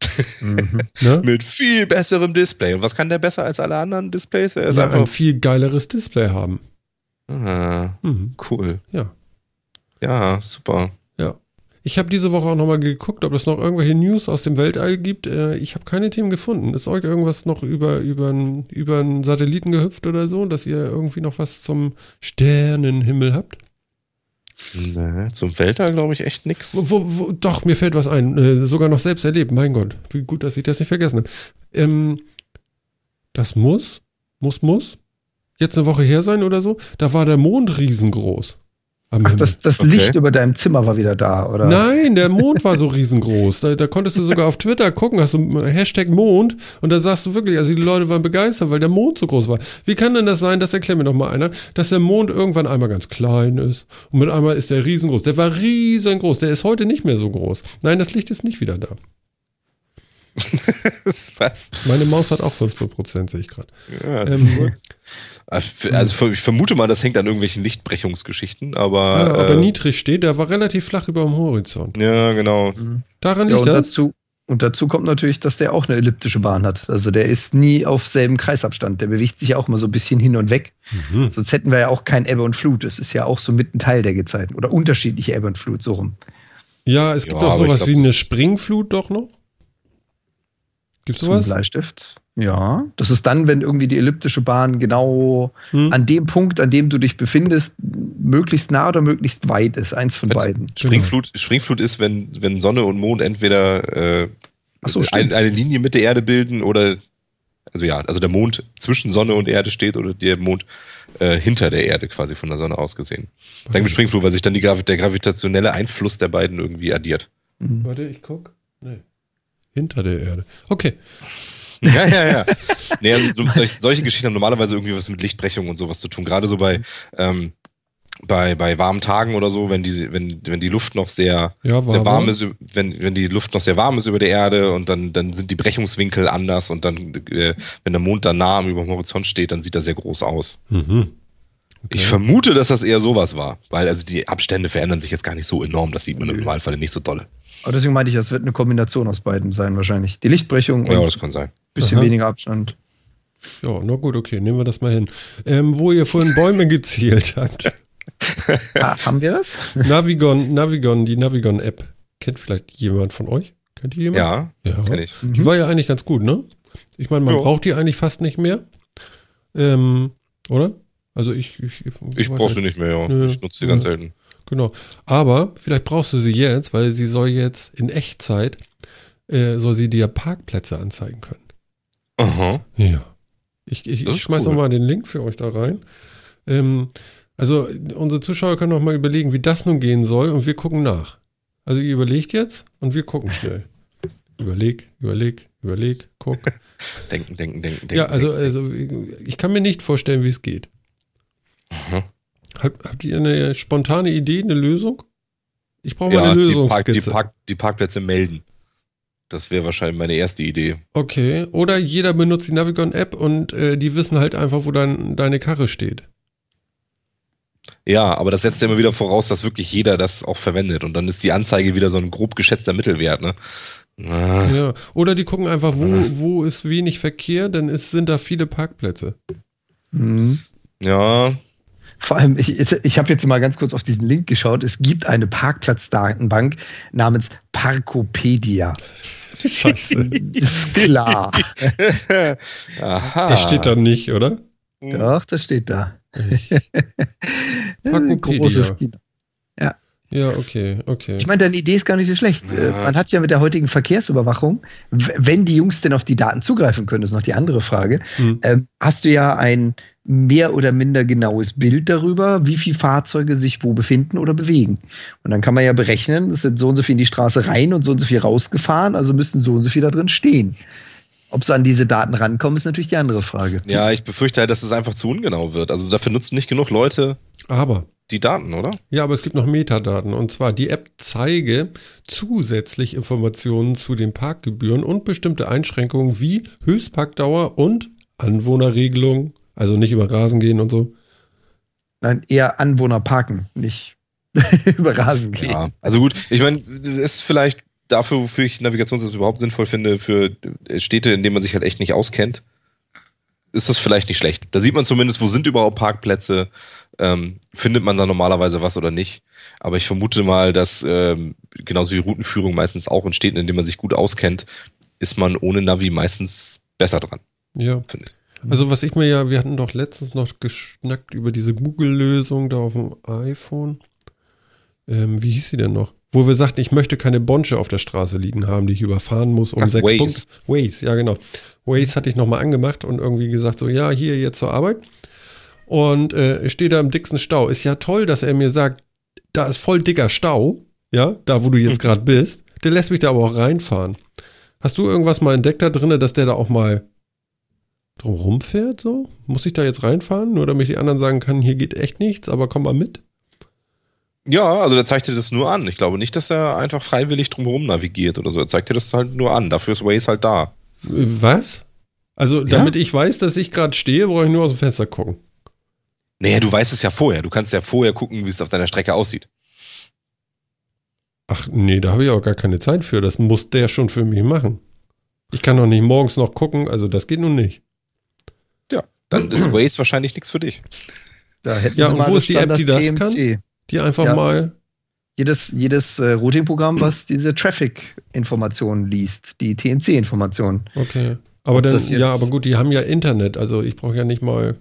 [LAUGHS] mhm. ne? Mit viel besserem Display. Und was kann der besser als alle anderen Displays? Er ist ja, einfach ein viel geileres Display haben. Ah, mhm. Cool. Ja. Ja, super. Ich habe diese Woche auch nochmal geguckt, ob es noch irgendwelche News aus dem Weltall gibt. Äh, ich habe keine Themen gefunden. Ist euch irgendwas noch über, über, über einen Satelliten gehüpft oder so, dass ihr irgendwie noch was zum Sternenhimmel habt? Nee, zum Weltall glaube ich echt nichts. Doch, mir fällt was ein. Äh, sogar noch selbst erlebt. Mein Gott, wie gut, dass ich das nicht vergessen habe. Ähm, das muss, muss, muss, jetzt eine Woche her sein oder so. Da war der Mond riesengroß. Ach, das, das okay. Licht über deinem Zimmer war wieder da, oder? Nein, der Mond war so riesengroß. Da, da konntest du sogar auf Twitter gucken, hast du Hashtag Mond und da sagst du wirklich, also die Leute waren begeistert, weil der Mond so groß war. Wie kann denn das sein, das erklärt mir doch mal einer, dass der Mond irgendwann einmal ganz klein ist und mit einmal ist der riesengroß. Der war riesengroß, der ist heute nicht mehr so groß. Nein, das Licht ist nicht wieder da. [LAUGHS] Was? Meine Maus hat auch 15 Prozent, sehe ich gerade. Ja, ähm, also ich vermute mal, das hängt an irgendwelchen Lichtbrechungsgeschichten, aber. Ja, aber äh, niedrig steht, der war relativ flach über dem Horizont. Ja, genau. Mhm. Daran liegt ja, und das? Dazu, und dazu kommt natürlich, dass der auch eine elliptische Bahn hat. Also der ist nie auf selben Kreisabstand. Der bewegt sich ja auch mal so ein bisschen hin und weg. Mhm. Sonst hätten wir ja auch kein Ebbe und Flut. Das ist ja auch so mit ein Teil der Gezeiten. Oder unterschiedliche Ebbe und Flut, so rum. Ja, es gibt ja, auch sowas glaub, wie eine Springflut doch noch. Gibt es sowas? Bleistift. Ja, das ist dann, wenn irgendwie die elliptische Bahn genau hm. an dem Punkt, an dem du dich befindest, möglichst nah oder möglichst weit ist. Eins von Wenn's beiden. Springflut, genau. Springflut ist, wenn, wenn Sonne und Mond entweder äh, so, ein, eine Linie mit der Erde bilden oder, also ja, also der Mond zwischen Sonne und Erde steht oder der Mond äh, hinter der Erde quasi von der Sonne aus gesehen. Okay. Dann gibt Springflut, weil sich dann die, der gravitationelle Einfluss der beiden irgendwie addiert. Mhm. Warte, ich guck. Nee. Hinter der Erde. Okay. Ja, ja, ja. [LAUGHS] nee, also so, solche, solche, Geschichten haben normalerweise irgendwie was mit Lichtbrechung und sowas zu tun. Gerade so bei, ähm, bei, bei warmen Tagen oder so, wenn die, wenn, wenn die Luft noch sehr, ja, war, sehr warm ist, wenn, wenn die Luft noch sehr warm ist über der Erde und dann, dann sind die Brechungswinkel anders und dann, äh, wenn der Mond dann nah über dem Horizont steht, dann sieht er sehr groß aus. Mhm. Okay. Ich vermute, dass das eher sowas war, weil also die Abstände verändern sich jetzt gar nicht so enorm. Das sieht man im Normalfall nicht so dolle. Aber deswegen meinte ich, das wird eine Kombination aus beiden sein, wahrscheinlich. Die Lichtbrechung ja, und das kann sein. Bisschen Aha. weniger Abstand. Ja, na gut, okay, nehmen wir das mal hin. Ähm, wo ihr vorhin Bäume [LAUGHS] gezählt habt. ah, haben wir das? Navigon, Navigon, die Navigon-App. Kennt vielleicht jemand von euch? Kennt ihr jemand? Ja, ja. kenn ich. Die mhm. war ja eigentlich ganz gut, ne? Ich meine, man jo. braucht die eigentlich fast nicht mehr. Ähm, oder? Also ich. Ich, ich, ich brauche sie nicht mehr, ja. Nö, ich nutze sie ganz selten. Genau. Aber vielleicht brauchst du sie jetzt, weil sie soll jetzt in Echtzeit, äh, soll sie dir Parkplätze anzeigen können. Aha. Ja. Ich, ich, ich schmeiß cool. nochmal den Link für euch da rein. Ähm, also unsere Zuschauer können noch mal überlegen, wie das nun gehen soll und wir gucken nach. Also ihr überlegt jetzt und wir gucken schnell. Überleg, überleg, überleg, guck. denken, [LAUGHS] denken, denken, denken. Ja, also, also ich kann mir nicht vorstellen, wie es geht. Aha. Habt, habt ihr eine spontane Idee, eine Lösung? Ich brauche ja, mal eine Lösung. Die, Park, die, Park, die Parkplätze melden. Das wäre wahrscheinlich meine erste Idee. Okay. Oder jeder benutzt die Navigon-App und äh, die wissen halt einfach, wo dein, deine Karre steht. Ja, aber das setzt ja immer wieder voraus, dass wirklich jeder das auch verwendet. Und dann ist die Anzeige wieder so ein grob geschätzter Mittelwert, ne? Ah. Ja. Oder die gucken einfach, wo, ah. wo ist wenig Verkehr, dann ist, sind da viele Parkplätze. Mhm. Ja, vor allem, ich, ich habe jetzt mal ganz kurz auf diesen Link geschaut. Es gibt eine Parkplatzdatenbank namens Parkopedia. Scheiße. [LAUGHS] Ist klar. [LAUGHS] Aha. Das steht da nicht, oder? Doch, das steht da. [LAUGHS] Parkopedia. Ja. Ja, okay, okay. Ich meine, deine Idee ist gar nicht so schlecht. Ja. Äh, man hat ja mit der heutigen Verkehrsüberwachung, wenn die Jungs denn auf die Daten zugreifen können, ist noch die andere Frage, hm. ähm, hast du ja ein mehr oder minder genaues Bild darüber, wie viele Fahrzeuge sich wo befinden oder bewegen. Und dann kann man ja berechnen, es sind so und so viel in die Straße rein und so und so viel rausgefahren, also müssten so und so viel da drin stehen. Ob sie an diese Daten rankommen, ist natürlich die andere Frage. Ja, ich befürchte halt, dass es einfach zu ungenau wird. Also dafür nutzen nicht genug Leute aber die Daten, oder? Ja, aber es gibt noch Metadaten. Und zwar, die App zeige zusätzlich Informationen zu den Parkgebühren und bestimmte Einschränkungen wie Höchstparkdauer und Anwohnerregelung. Also nicht über Rasen gehen und so. Nein, eher Anwohner parken, nicht [LAUGHS] über Rasen gehen. Ja, also gut, ich meine, es ist vielleicht dafür, wofür ich Navigationsapp überhaupt sinnvoll finde, für Städte, in denen man sich halt echt nicht auskennt, ist das vielleicht nicht schlecht. Da sieht man zumindest, wo sind überhaupt Parkplätze, ähm, findet man da normalerweise was oder nicht. Aber ich vermute mal, dass ähm, genauso wie Routenführung meistens auch in Städten, in denen man sich gut auskennt, ist man ohne Navi meistens besser dran. Ja. Finde ich. Also was ich mir ja, wir hatten doch letztens noch geschnackt über diese Google-Lösung da auf dem iPhone. Ähm, wie hieß sie denn noch? Wo wir sagten, ich möchte keine Bonsche auf der Straße liegen haben, die ich überfahren muss um Ach, sechs Waze. Punkte. Waze, ja genau. Waze hatte ich nochmal angemacht und irgendwie gesagt, so ja, hier jetzt zur Arbeit und äh, stehe da im dicksten Stau. Ist ja toll, dass er mir sagt, da ist voll dicker Stau, ja, da wo du jetzt gerade bist. Der lässt mich da aber auch reinfahren. Hast du irgendwas mal entdeckt da drin, dass der da auch mal drumherum fährt? So? Muss ich da jetzt reinfahren, nur damit die anderen sagen kann, hier geht echt nichts, aber komm mal mit? Ja, also der zeigt dir das nur an. Ich glaube nicht, dass er einfach freiwillig drumherum navigiert oder so. Er zeigt dir das halt nur an. Dafür ist Waze halt da. Was? Also, damit ja? ich weiß, dass ich gerade stehe, brauche ich nur aus dem Fenster gucken. Naja, du weißt es ja vorher. Du kannst ja vorher gucken, wie es auf deiner Strecke aussieht. Ach nee, da habe ich auch gar keine Zeit für. Das muss der schon für mich machen. Ich kann doch nicht morgens noch gucken, also das geht nun nicht. Dann ist [CLEARS THROAT] Waze wahrscheinlich nichts für dich. Da ja, und wo ist die App, die das TMC. kann? Die einfach ja. mal. Jedes, jedes äh, Routing-Programm, was [CLEARS THROAT] diese Traffic-Informationen liest, die TMC-Informationen. Okay. Aber dann, ja, aber gut, die haben ja Internet, also ich brauche ja nicht mal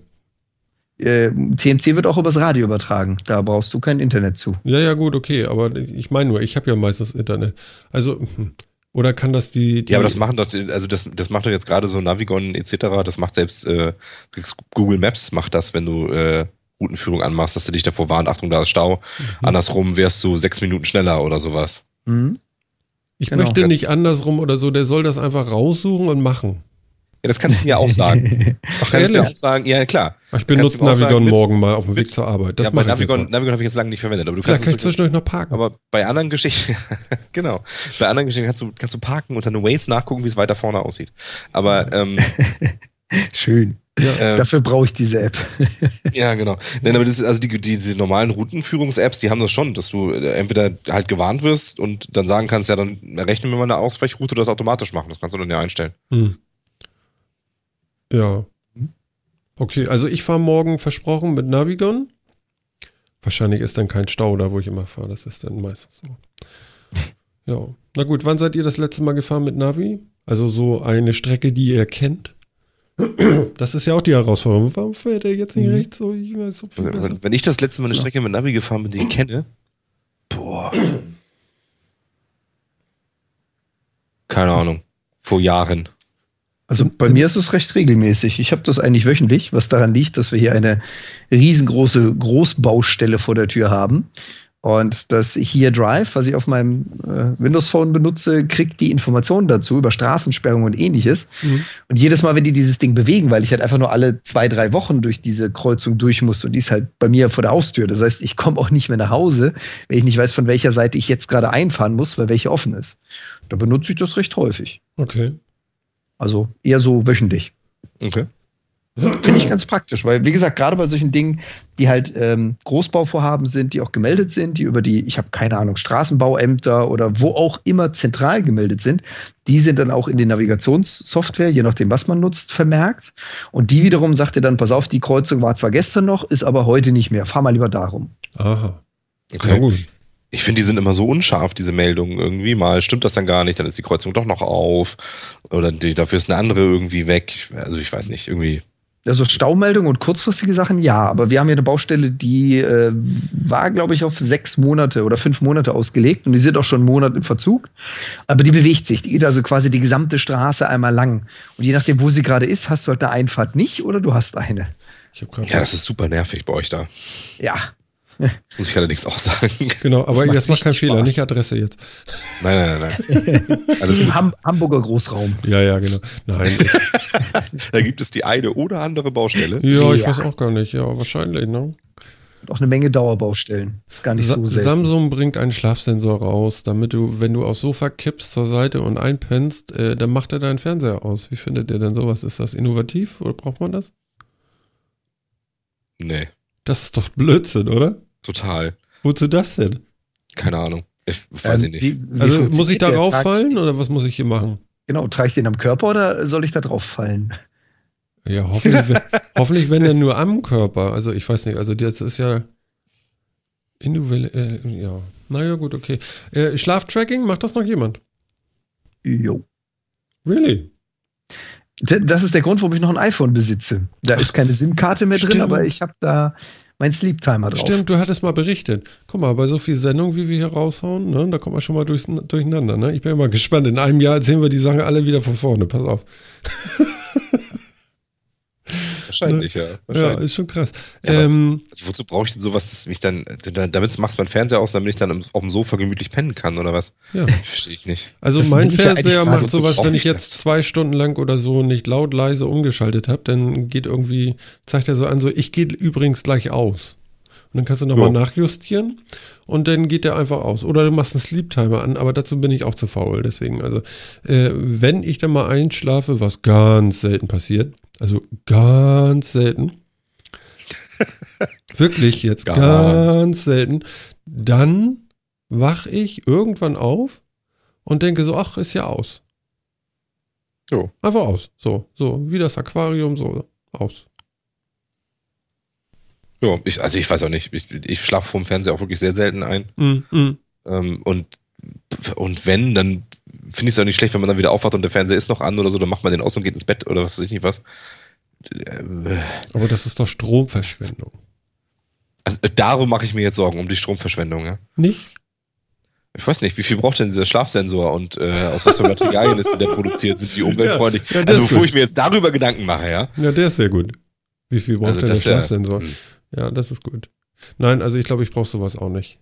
äh, TMC wird auch übers Radio übertragen. Da brauchst du kein Internet zu. Ja, ja, gut, okay. Aber ich meine nur, ich habe ja meistens Internet. Also, hm. Oder kann das die, die, Ja, aber das machen doch, also das, das macht doch jetzt gerade so Navigon etc. Das macht selbst äh, Google Maps macht das, wenn du äh, Routenführung anmachst, dass du dich davor warnt, Achtung, da ist Stau. Mhm. Andersrum wärst du sechs Minuten schneller oder sowas. Mhm. Ich genau. möchte nicht andersrum oder so, der soll das einfach raussuchen und machen. Ja, das kannst du mir auch sagen. [LAUGHS] Ach, kannst mir auch sagen, ja klar. Ich benutze Navigon mit, morgen mal auf dem Weg zur Arbeit. Das ja, Navigon, Navigon habe ich jetzt lange nicht verwendet. Aber du Vielleicht kannst kann ich zwischendurch noch parken. Aber bei anderen Geschichten, [LAUGHS] genau, bei anderen Geschichten kannst du, kannst du parken und dann eine Waze nachgucken, wie es weiter vorne aussieht. Aber ähm, [LAUGHS] schön. Ja, ähm, Dafür brauche ich diese App. ja, genau. Nein, aber das ist, also die, die, diese normalen Routenführungs-Apps, die haben das schon, dass du äh, entweder halt gewarnt wirst und dann sagen kannst, ja, dann rechnen wir mal eine Ausweichroute oder das automatisch machen. Das kannst du dann ja einstellen. Hm. Ja. Okay, also ich fahre morgen versprochen mit Navigon. Wahrscheinlich ist dann kein Stau da, wo ich immer fahre. Das ist dann meistens so. [LAUGHS] Ja. Na gut, wann seid ihr das letzte Mal gefahren mit Navi? Also so eine Strecke, die ihr kennt? [CLEARS THROAT] Das ist ja auch die Herausforderung. Warum fährt er jetzt nicht mhm. rechts so? Ich weiß, so besser. Wenn ich das letzte Mal eine Strecke mit Navi gefahren bin, die ich kenne, boah. [CLEARS THROAT] Keine Ahnung. Vor Jahren. Also bei mir ist es recht regelmäßig. Ich habe das eigentlich wöchentlich, was daran liegt, dass wir hier eine riesengroße Großbaustelle vor der Tür haben. Und das Here Drive, was ich auf meinem äh, Windows Phone benutze, kriegt die Informationen dazu über Straßensperrungen und ähnliches. Mhm. Und jedes Mal, wenn die dieses Ding bewegen, weil ich halt einfach nur alle zwei, drei Wochen durch diese Kreuzung durch muss und die ist halt bei mir vor der Haustür. Das heißt, ich komme auch nicht mehr nach Hause, wenn ich nicht weiß, von welcher Seite ich jetzt gerade einfahren muss, weil welche offen ist. Da benutze ich das recht häufig. Okay. Also eher so wöchentlich. Okay. Finde ich ganz praktisch, weil, wie gesagt, gerade bei solchen Dingen, die halt ähm, Großbauvorhaben sind, die auch gemeldet sind, die über die, ich habe keine Ahnung, Straßenbauämter oder wo auch immer zentral gemeldet sind, die sind dann auch in den Navigationssoftware, je nachdem, was man nutzt, vermerkt. Und die wiederum sagt dir dann, pass auf, die Kreuzung war zwar gestern noch, ist aber heute nicht mehr. Fahr mal lieber darum. Aha. Okay. Ja, gut ich finde, die sind immer so unscharf, diese Meldungen irgendwie. Mal stimmt das dann gar nicht, dann ist die Kreuzung doch noch auf. Oder die, dafür ist eine andere irgendwie weg. Also ich weiß nicht, irgendwie. Also Staumeldung und kurzfristige Sachen, ja. Aber wir haben hier eine Baustelle, die äh, war, glaube ich, auf sechs Monate oder fünf Monate ausgelegt und die sind auch schon einen Monat im Verzug. Aber die bewegt sich. Die geht also quasi die gesamte Straße einmal lang. Und je nachdem, wo sie gerade ist, hast du halt eine Einfahrt nicht oder du hast eine. ja, das ist super nervig bei euch da. Ja, [LAUGHS] muss ich allerdings auch sagen. Genau, aber jetzt mach keinen Fehler, nicht Adresse jetzt. Nein, nein, nein. Alles gut. Ham Hamburger Großraum. Ja, ja, genau. Nein. [LAUGHS] da gibt es die eine oder andere Baustelle. Ja, ich ja. weiß auch gar nicht. Ja, wahrscheinlich, ne? auch eine Menge Dauerbaustellen. Ist gar nicht Sa so selten. Samsung bringt einen Schlafsensor raus, damit du, wenn du aufs Sofa kippst zur Seite und einpennst, äh, dann macht er deinen Fernseher aus. Wie findet ihr denn sowas? Ist das innovativ oder braucht man das? Nee. Das ist doch Blödsinn, oder? Total. Wozu das denn? Keine Ahnung. Ich weiß ähm, ich nicht. Wie, wie also muss ich da drauf fallen oder was muss ich hier machen? Genau, trage ich den am Körper oder soll ich da drauf fallen? Ja, hoffentlich, [LAUGHS] hoffentlich wenn denn nur am Körper. Also ich weiß nicht, also das ist ja individuell, äh, ja. Naja, gut, okay. Äh, Schlaftracking, macht das noch jemand? Jo. Really? Das ist der Grund, warum ich noch ein iPhone besitze. Da ist keine SIM-Karte mehr Stimmt. drin, aber ich habe da mein Sleep Timer drauf. Stimmt, du hattest mal berichtet. Guck mal, bei so viel Sendung, wie wir hier raushauen, ne, da kommt man schon mal durchs, durcheinander. Ne? Ich bin immer gespannt. In einem Jahr erzählen wir die Sachen alle wieder von vorne. Pass auf. [LAUGHS] Wahrscheinlich, ja. Wahrscheinlich. Ja, ist schon krass. Ja, ähm, also wozu brauche ich denn sowas, dass mich dann, damit macht mein Fernseher aus, damit ich dann auf dem Sofa gemütlich pennen kann oder was? Ja. Verstehe ich nicht. Also das mein Fernseher macht sowas, wenn ich jetzt das? zwei Stunden lang oder so nicht laut, leise umgeschaltet habe, dann geht irgendwie, zeigt er so an, so, ich gehe übrigens gleich aus. Und dann kannst du nochmal ja. nachjustieren und dann geht der einfach aus. Oder du machst einen Sleep Timer an, aber dazu bin ich auch zu faul. Deswegen, also, äh, wenn ich dann mal einschlafe, was ganz selten passiert, also ganz selten. [LAUGHS] Wirklich jetzt ganz. ganz selten. Dann wach ich irgendwann auf und denke so, ach, ist ja aus. So. Einfach aus. So, so, wie das Aquarium, so, aus. Ja, ich, also ich weiß auch nicht. Ich, ich schlafe vor dem Fernseher auch wirklich sehr selten ein. Mm, mm. Ähm, und, und wenn, dann finde ich es auch nicht schlecht, wenn man dann wieder aufwacht und der Fernseher ist noch an oder so, dann macht man den aus und geht ins Bett oder was weiß ich nicht was. Aber das ist doch Stromverschwendung. Also, darum mache ich mir jetzt Sorgen, um die Stromverschwendung, ja. Nicht? Ich weiß nicht, wie viel braucht denn dieser Schlafsensor und äh, aus was für Materialien ist der produziert? Sind die umweltfreundlich? Ja, ja, also bevor gut. ich mir jetzt darüber Gedanken mache, ja. Ja, der ist sehr gut. Wie viel braucht also denn der Schlafsensor? Ja, hm. ja, das ist gut. Nein, also ich glaube, ich brauche sowas auch nicht.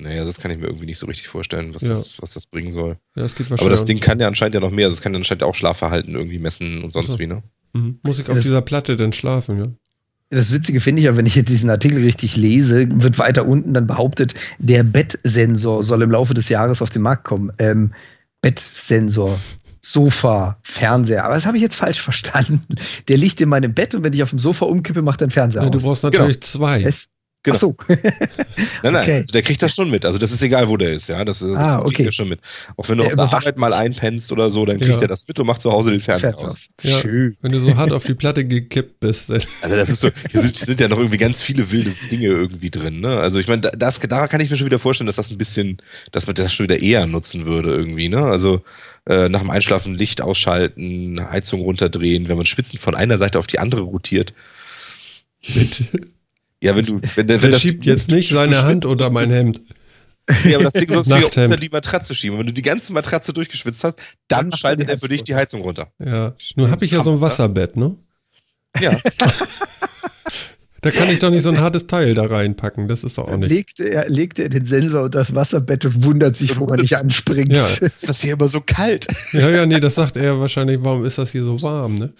Naja, das kann ich mir irgendwie nicht so richtig vorstellen, was, ja. das, was das bringen soll. Ja, das Aber das Ding kann ja anscheinend ja noch mehr. Also es kann ja anscheinend auch Schlafverhalten irgendwie messen und sonst so. wie, ne? Mhm. Muss ich auf das, dieser Platte denn schlafen, ja? Das Witzige finde ich ja, wenn ich jetzt diesen Artikel richtig lese, wird weiter unten dann behauptet, der Bettsensor soll im Laufe des Jahres auf den Markt kommen. Ähm, Bettsensor. Sofa, Fernseher. Aber das habe ich jetzt falsch verstanden. Der liegt in meinem Bett und wenn ich auf dem Sofa umkippe, macht der Fernseher ja, aus. Du brauchst natürlich genau. zwei. Es, Genau. Ach so. [LAUGHS] nein, nein, okay. also der kriegt das schon mit. Also das ist egal, wo der ist, ja. Das, das, ah, das kriegt er schon mit. Auch wenn du der auf der Arbeit mal einpennst oder so, dann kriegt ja. er das mit und macht zu Hause den Fernseher aus. Ja. Schön. Wenn du so hart auf die Platte gekippt bist. [LAUGHS] also das ist so, hier sind, sind, ja noch irgendwie ganz viele wilde Dinge irgendwie drin, ne? Also ich meine, das, da kann ich mir schon wieder vorstellen, dass das ein bisschen, dass man das schon wieder eher nutzen würde irgendwie, ne? Also äh, nach dem Einschlafen Licht ausschalten, Heizung runterdrehen, wenn man Spitzen von einer Seite auf die andere rotiert. Bitte. Ja, wenn du. Wenn, wenn Der das schiebt jetzt nicht seine Hand unter mein Hemd. Ja, aber das Ding sollst du ja unter die Matratze schieben. Wenn du die ganze Matratze durchgeschwitzt hast, dann schaltet er für dich die Heizung runter. Ja, nur habe ich ja so ein Wasserbett, ne? Ja. [LAUGHS] Da kann ich doch nicht so ein hartes Teil da reinpacken. Das ist doch auch nicht. Legt er, legt er den Sensor und das Wasserbett und wundert sich, wo man nicht anspringt. Ja. Ist das hier immer so kalt? Ja, ja, nee, das sagt er wahrscheinlich, warum ist das hier so warm, ne?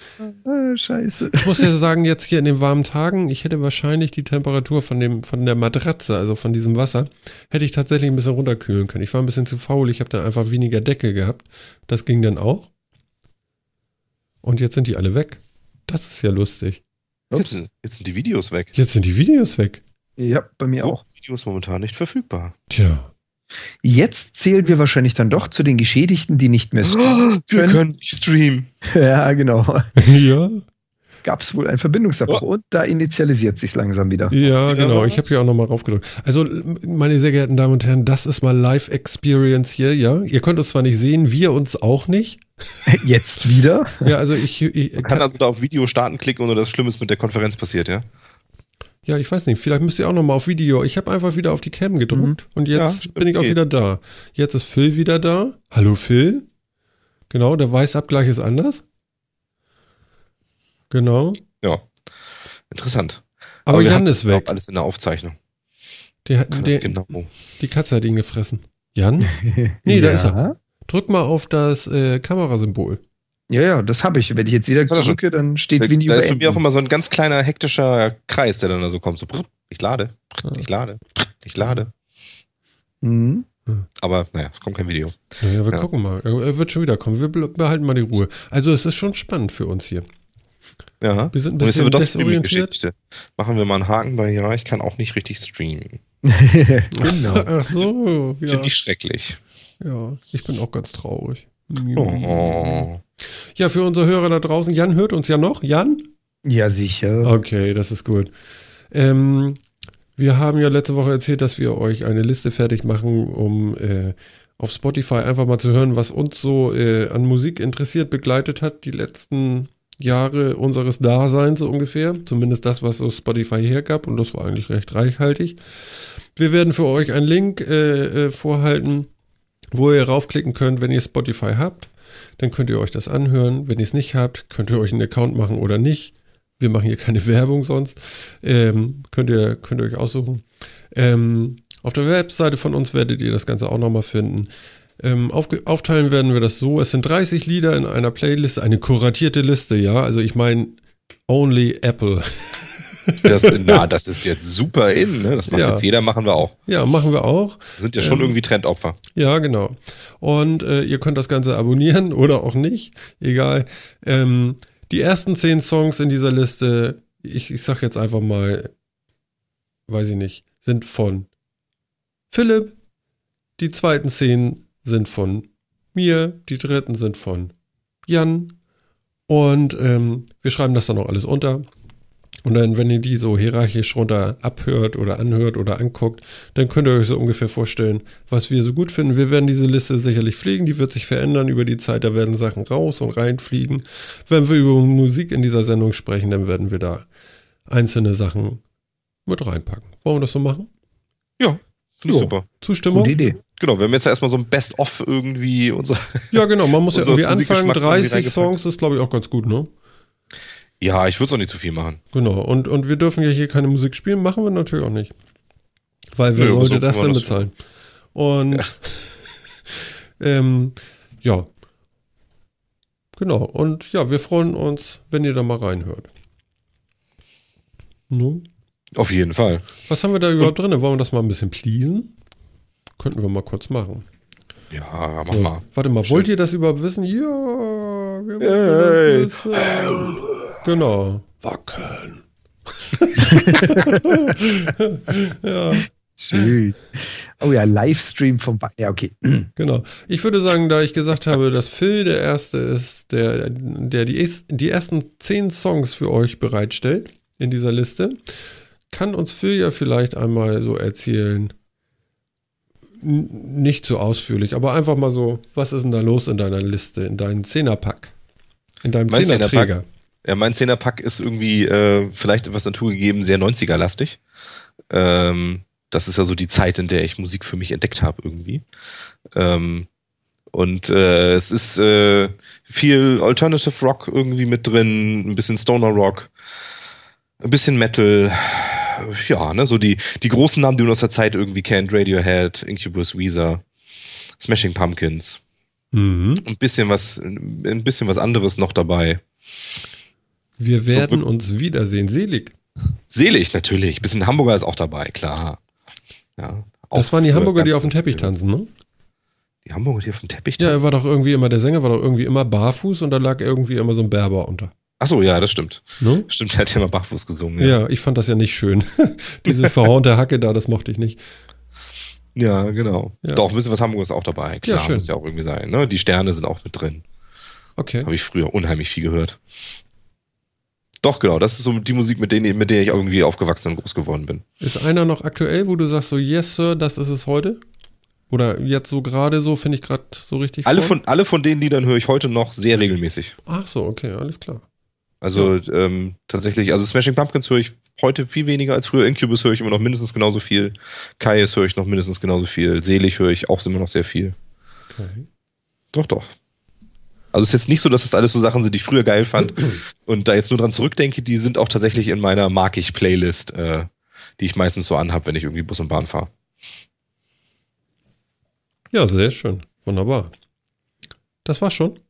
Ah, scheiße. Ich muss ja sagen, jetzt hier in den warmen Tagen, ich hätte wahrscheinlich die Temperatur von dem, von der Matratze, also von diesem Wasser, hätte ich tatsächlich ein bisschen runterkühlen können. Ich war ein bisschen zu faul, ich habe dann einfach weniger Decke gehabt. Das ging dann auch. Und jetzt sind die alle weg. Das ist ja lustig. Jetzt, jetzt, sind die Videos weg. Jetzt sind die Videos weg. Ja, bei mir so, auch. Videos momentan nicht verfügbar. Tja. Jetzt zählen wir wahrscheinlich dann doch zu den Geschädigten, die nicht mehr streamen. Oh, wir können nicht streamen. [LAUGHS] Ja, genau. [LAUGHS] Ja. Gab es wohl einen Verbindungsabbruch oh. und da initialisiert sich langsam wieder. Ja, genau. Ich habe hier auch nochmal raufgedrückt. Also, meine sehr geehrten Damen und Herren, das ist mal Live-Experience hier, ja. Ihr könnt uns zwar nicht sehen, wir uns auch nicht. [LAUGHS] Jetzt wieder? Ja, also ich, ich Man kann also da auf Video starten klicken und das Schlimmes mit der Konferenz passiert, ja? Ja, ich weiß nicht. Vielleicht müsst ihr auch noch mal auf Video. Ich habe einfach wieder auf die Cam gedrückt mhm. und jetzt ja, bin ich auch wieder da. Jetzt ist Phil wieder da. Hallo Phil. Genau, der Weißabgleich ist anders. Genau. Ja. Interessant. Aber, Aber Jan ist weg. Alles in der Aufzeichnung. Die, die, genau. die Katze hat ihn gefressen. Jan? [LAUGHS] Nee, ja. da ist er. Drück mal auf das äh, Kamerasymbol. Ja, ja, das habe ich. Wenn ich jetzt wieder drücke, dann steht da, Video. Da ist bei mir auch immer so ein ganz kleiner hektischer Kreis, der dann da so kommt. So, ich lade, ich lade, ich lade. Mhm. Aber naja, es kommt kein Video. Ja, wir ja. gucken mal. Er wird schon wieder kommen. Wir behalten mal die Ruhe. Also es ist schon spannend für uns hier. Ja. Wir sind ein bisschen wir desorientiert. Machen wir mal einen Haken bei, ja, ich kann auch nicht richtig streamen. [LAUGHS] [LAUGHS] genau. Ach so. Ja. Finde ich schrecklich. Ja, ich bin auch ganz traurig. Oh. Ja, für unsere Hörer da draußen, Jan hört uns ja noch. Jan? Ja, sicher. Okay, das ist gut. Ähm, wir haben ja letzte Woche erzählt, dass wir euch eine Liste fertig machen, um äh, auf Spotify einfach mal zu hören, was uns so äh, an Musik interessiert, begleitet hat, die letzten Jahre unseres Daseins so ungefähr. Zumindest das, was so Spotify hergab. Und das war eigentlich recht reichhaltig. Wir werden für euch einen Link äh, äh, vorhalten wo ihr raufklicken könnt, wenn ihr Spotify habt. Dann könnt ihr euch das anhören. Wenn ihr es nicht habt, könnt ihr euch einen Account machen oder nicht. Wir machen hier keine [LAUGHS] Werbung sonst. Ähm, könnt, ihr, könnt ihr euch aussuchen. Ähm, auf der Webseite von uns werdet ihr das Ganze auch nochmal finden. Ähm, aufteilen werden wir das so. Es sind 30 Lieder in einer Playlist, eine kuratierte Liste, ja. Also ich meine, only Apple. [LAUGHS] Das, na, das ist jetzt super in, ne? Das macht ja. jetzt jeder, machen wir auch. Ja, machen wir auch. sind ja schon ähm, irgendwie Trendopfer. Ja, genau. Und äh, ihr könnt das Ganze abonnieren [LAUGHS] oder auch nicht. Egal. Ähm, die ersten zehn Songs in dieser Liste, ich, ich sag jetzt einfach mal, weiß ich nicht, sind von Philipp. Die zweiten zehn sind von mir. Die dritten sind von Jan. Und ähm, wir schreiben das dann noch alles unter. Und dann, wenn ihr die so hierarchisch runter abhört oder anhört oder anguckt, dann könnt ihr euch so ungefähr vorstellen, was wir so gut finden. Wir werden diese Liste sicherlich pflegen, die wird sich verändern über die Zeit, da werden Sachen raus und reinfliegen. Wenn wir über Musik in dieser Sendung sprechen, dann werden wir da einzelne Sachen mit reinpacken. Wollen wir das so machen? Ja, finde ich super. Zustimmung? Gute Idee. Genau, wir haben jetzt erstmal so ein Best-of irgendwie unser. Ja, genau, man muss ja [LAUGHS] irgendwie anfangen. 30 Songs ist, glaube ich, auch ganz gut, ne? Ja, ich würde es auch nicht zu viel machen. Genau, und, und wir dürfen ja hier keine Musik spielen, machen wir natürlich auch nicht. Weil wer ja, sollte so das denn bezahlen? Und ja. [LAUGHS] ähm, ja. Genau, und ja, wir freuen uns, wenn ihr da mal reinhört. No? Auf jeden Fall. Was haben wir da überhaupt drin? Wollen wir das mal ein bisschen pleasen? Könnten wir mal kurz machen. Ja, mach so. mal. Warte mal, Schön. wollt ihr das überhaupt wissen? Ja, wir wollen hey. das wissen. Genau. Wackeln. [LAUGHS] ja. Schön. Oh ja, Livestream vom. Wa ja, okay. [CLEARS THROAT] Genau. Ich würde sagen, da ich gesagt habe, dass Phil der Erste ist, der, der die, die ersten zehn Songs für euch bereitstellt in dieser Liste, kann uns Phil ja vielleicht einmal so erzählen. nicht so ausführlich, aber einfach mal so, was ist denn da los in deiner Liste, in deinem Zehnerpack? In deinem Zehnerträger? Ja, mein Zehnerpack ist irgendwie äh, vielleicht etwas naturgegeben sehr 90er-lastig. Ähm, das ist ja so die Zeit, in der ich Musik für mich entdeckt habe irgendwie. Ähm, und äh, es ist äh, viel Alternative Rock irgendwie mit drin, ein bisschen Stoner Rock, ein bisschen Metal. Ja, ne, so die, die großen Namen, die man aus der Zeit irgendwie kennt. Radiohead, Incubus, Weezer, Smashing Pumpkins. Mhm. Ein bisschen was, ein bisschen was anderes noch dabei. Wir werden so, uns wiedersehen. Selig. Selig, natürlich. Bisschen Hamburger ist auch dabei, klar. Ja, das waren die Hamburger, die auf dem Teppich tanzen, ne? Die Hamburger, die auf dem Teppich tanzen? Ja, er war doch irgendwie immer, der Sänger war doch irgendwie immer barfuß und da lag irgendwie immer so ein Berber unter. Achso, ja, das stimmt. No? Stimmt, er hat ja immer barfuß gesungen. Ja. ja, ich fand das ja nicht schön. [LAUGHS] Diese verhornte Hacke da, das mochte ich nicht. Ja, genau. Ja. Doch, ein bisschen was Hamburger ist auch dabei. Klar, ja, muss ja auch irgendwie sein. Ne? Die Sterne sind auch mit drin. Okay. Habe ich früher unheimlich viel gehört. Doch, genau. Das ist so die Musik, mit, denen, mit der ich irgendwie aufgewachsen und groß geworden bin. Ist einer noch aktuell, wo du sagst so, yes, Sir, das ist es heute? Oder jetzt so gerade so, finde ich gerade so richtig. Alle von, alle von den Liedern höre ich heute noch sehr regelmäßig. Ach so, okay, alles klar. Also ja. ähm, tatsächlich, also Smashing Pumpkins höre ich heute viel weniger als früher. Incubus höre ich immer noch mindestens genauso viel. Kaius höre ich noch mindestens genauso viel. Selig höre ich auch immer noch sehr viel. Okay. Doch, doch. Also es ist jetzt nicht so, dass das alles so Sachen sind, die ich früher geil fand und da jetzt nur dran zurückdenke, die sind auch tatsächlich in meiner Mag ich Playlist, äh, die ich meistens so anhab, wenn ich irgendwie Bus und Bahn fahre. Ja, sehr schön. Wunderbar. Das war's schon.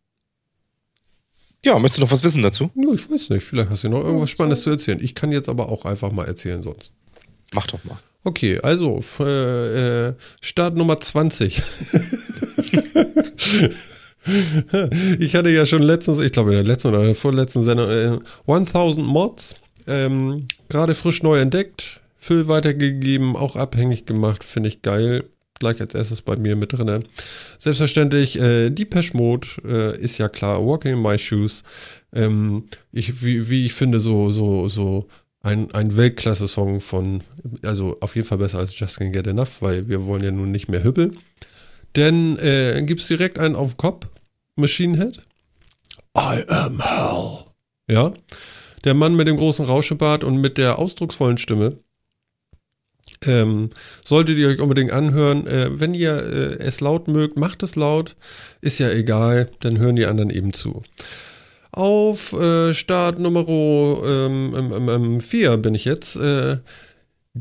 Ja, möchtest du noch was wissen dazu? Ja, ich weiß nicht. Vielleicht hast du noch irgendwas Spannendes zu erzählen. Ich kann jetzt aber auch einfach mal erzählen sonst. Mach doch mal. Okay, also äh, äh Start Nummer 20. [LAUGHS] [LAUGHS] ich hatte ja schon letztens, ich glaube in der letzten oder der vorletzten Sendung, äh, 1000 Mods, ähm, gerade frisch neu entdeckt, Füll weitergegeben, auch abhängig gemacht, finde ich geil gleich als erstes bei mir mit drin. Selbstverständlich, äh, Depeche Mode äh, ist ja klar, Walking in My Shoes. Ähm, ich, wie, wie ich finde, so, so, so ein, ein Weltklasse-Song von, also auf jeden Fall besser als Just Can't Get Enough, weil wir wollen ja nun nicht mehr hüppeln. Denn äh, gibt es direkt einen auf den Kopf, Machine Head. I am hell. Ja, der Mann mit dem großen Rauschebart und mit der ausdrucksvollen Stimme ähm, solltet ihr euch unbedingt anhören. Äh, wenn ihr äh, es laut mögt, macht es laut. Ist ja egal, dann hören die anderen eben zu. Auf äh, Start Nummer 4 ähm, bin ich jetzt.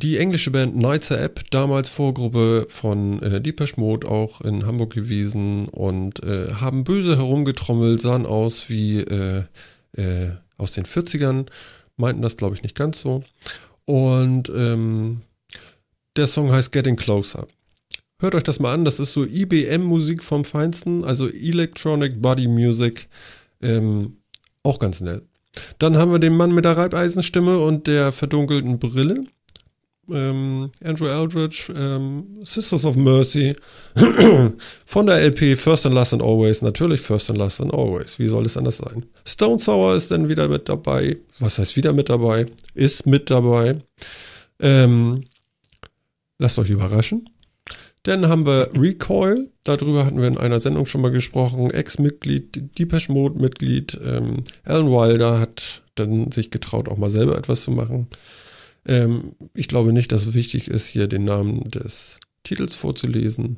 Die englische Band Nights App, damals Vorgruppe von äh, Deepesh Mode, auch in Hamburg gewesen und äh, haben böse herumgetrommelt, sahen aus wie äh, äh aus den 40ern, meinten das glaube ich nicht ganz so. Und ähm, der Song heißt Getting Closer. Hört euch das mal an, das ist so IBM-Musik vom Feinsten, also Electronic Body Music. Ähm, auch ganz nett. Dann haben wir den Mann mit der Reibeisenstimme und der verdunkelten Brille. Ähm, Andrew Eldridge, ähm, Sisters of Mercy, [CLEARS THROAT] von der LP First and Last and Always, natürlich First and Last and Always, wie soll es anders sein? Stone Sour ist dann wieder mit dabei, was heißt wieder mit dabei? Ist mit dabei. Ähm, Lasst euch überraschen. Dann haben wir Recoil, darüber hatten wir in einer Sendung schon mal gesprochen. Ex-Mitglied, Depeche Mode-Mitglied, ähm, Alan Wilder hat dann sich getraut, auch mal selber etwas zu machen. Ähm, ich glaube nicht, dass es wichtig ist, hier den Namen des Titels vorzulesen.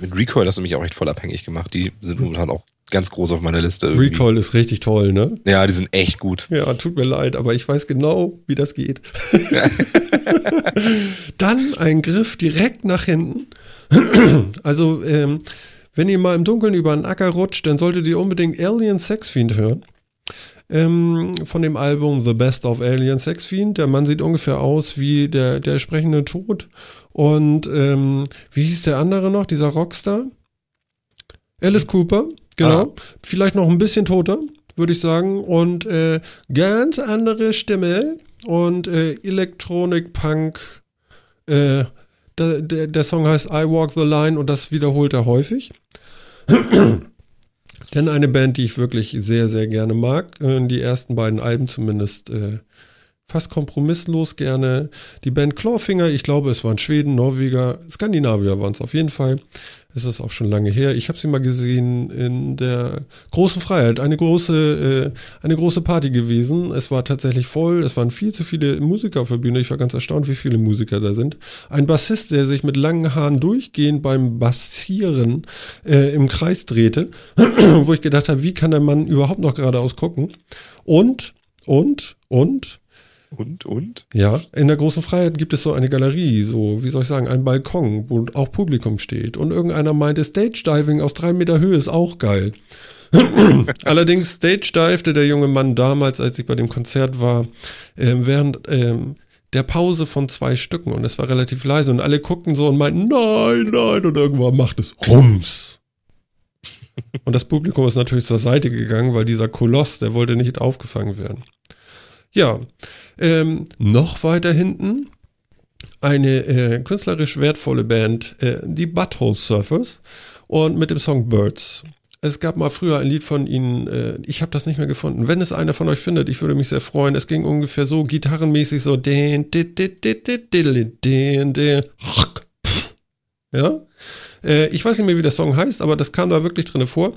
Mit Recoil hast du mich auch echt voll abhängig gemacht. Die sind momentan auch ganz groß auf meiner Liste. Irgendwie. Recoil ist richtig toll, ne? Ja, die sind echt gut. Ja, tut mir leid, aber ich weiß genau, wie das geht. [LAUGHS] Dann ein Griff direkt nach hinten. also, ähm, wenn ihr mal im Dunkeln über einen Acker rutscht, dann solltet ihr unbedingt Alien Sex Fiend hören. Ähm, von dem Album The Best of Alien Sex Fiend. Der Mann sieht ungefähr aus wie der, der sprechende Tod. Und ähm, wie hieß der andere noch, dieser Rockstar? Alice Cooper. Genau. Ah. Vielleicht noch ein bisschen toter, würde ich sagen. Und äh, ganz andere Stimme und äh, Electronic Punk. Äh, der, der, der, Song heißt I Walk the Line und das wiederholt er häufig. Denn eine Band, die ich wirklich sehr, sehr gerne mag, äh, die ersten beiden Alben zumindest äh, fast kompromisslos gerne. Die Band Clawfinger, ich glaube, es waren Schweden, Norweger, Skandinavier waren es auf jeden Fall. Es ist auch schon lange her. Ich habe sie mal gesehen in der großen Freiheit. Eine große, äh, eine große Party gewesen. Es war tatsächlich voll. Es waren viel zu viele Musiker auf der Bühne. Ich war ganz erstaunt, wie viele Musiker da sind. Ein Bassist, der sich mit langen Haaren durchgehend beim Bassieren äh, im Kreis drehte, [CLEARS THROAT] wo ich gedacht habe, wie kann der Mann überhaupt noch geradeaus gucken? Und, und, und und, und? Ja, in der großen Freiheit gibt es so eine Galerie, so, wie soll ich sagen, ein Balkon, wo auch Publikum steht. Und irgendeiner meinte, Stage Diving aus drei Meter Höhe ist auch geil. [CLEARS THROAT] Allerdings Stage divte der junge Mann damals, als ich bei dem Konzert war, äh, während äh, der Pause von zwei Stücken und es war relativ leise und alle guckten so und meinten, nein, nein, und irgendwann macht es Rums. und das Publikum ist natürlich zur Seite gegangen, weil dieser Koloss, der wollte nicht aufgefangen werden. Ja, ähm, noch weiter hinten eine äh, künstlerisch wertvolle Band, äh, die Butthole Surfers und mit dem Song Birds. Es gab mal früher ein Lied von ihnen, äh, ich habe das nicht mehr gefunden. Wenn es einer von euch findet, ich würde mich sehr freuen. Es ging ungefähr so gitarrenmäßig so. Ja. Äh, ich weiß nicht mehr, wie der Song heißt, aber das kam da wirklich drin vor.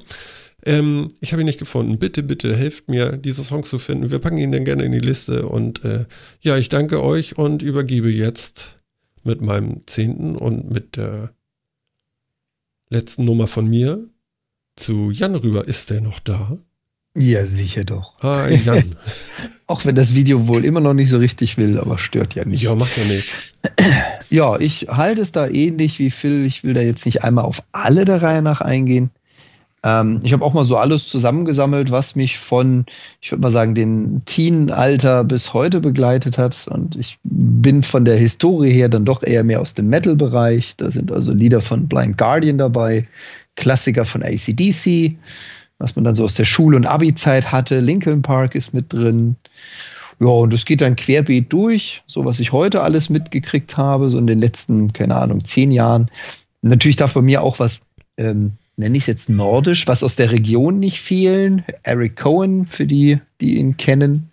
Ähm, ich habe ihn nicht gefunden. Bitte, bitte helft mir, diese Songs zu finden. Wir packen ihn dann gerne in die Liste. Und äh, ja, ich danke euch und übergebe jetzt mit meinem zehnten und mit der letzten Nummer von mir zu Jan rüber. Ist der noch da? Ja, sicher doch. Hi, Jan. [LAUGHS] Auch wenn das Video wohl immer noch nicht so richtig will, aber stört ja nicht. Ja, macht ja nichts. Ja, ich halte es da ähnlich wie Phil. Ich will da jetzt nicht einmal auf alle der Reihe nach eingehen. Ähm, ich habe auch mal so alles zusammengesammelt, was mich von, ich würde mal sagen, dem Teen-Alter bis heute begleitet hat. Und ich bin von der Historie her dann doch eher mehr aus dem Metal-Bereich. Da sind also Lieder von Blind Guardian dabei, Klassiker von ACDC was man dann so aus der Schul- und Abi-Zeit hatte. Lincoln Park ist mit drin. Ja, und es geht dann querbeet durch, so was ich heute alles mitgekriegt habe, so in den letzten, keine Ahnung, zehn Jahren. natürlich darf bei mir auch was, ähm, nenne ich es jetzt nordisch, was aus der Region nicht fehlen. Eric Cohen, für die, die ihn kennen,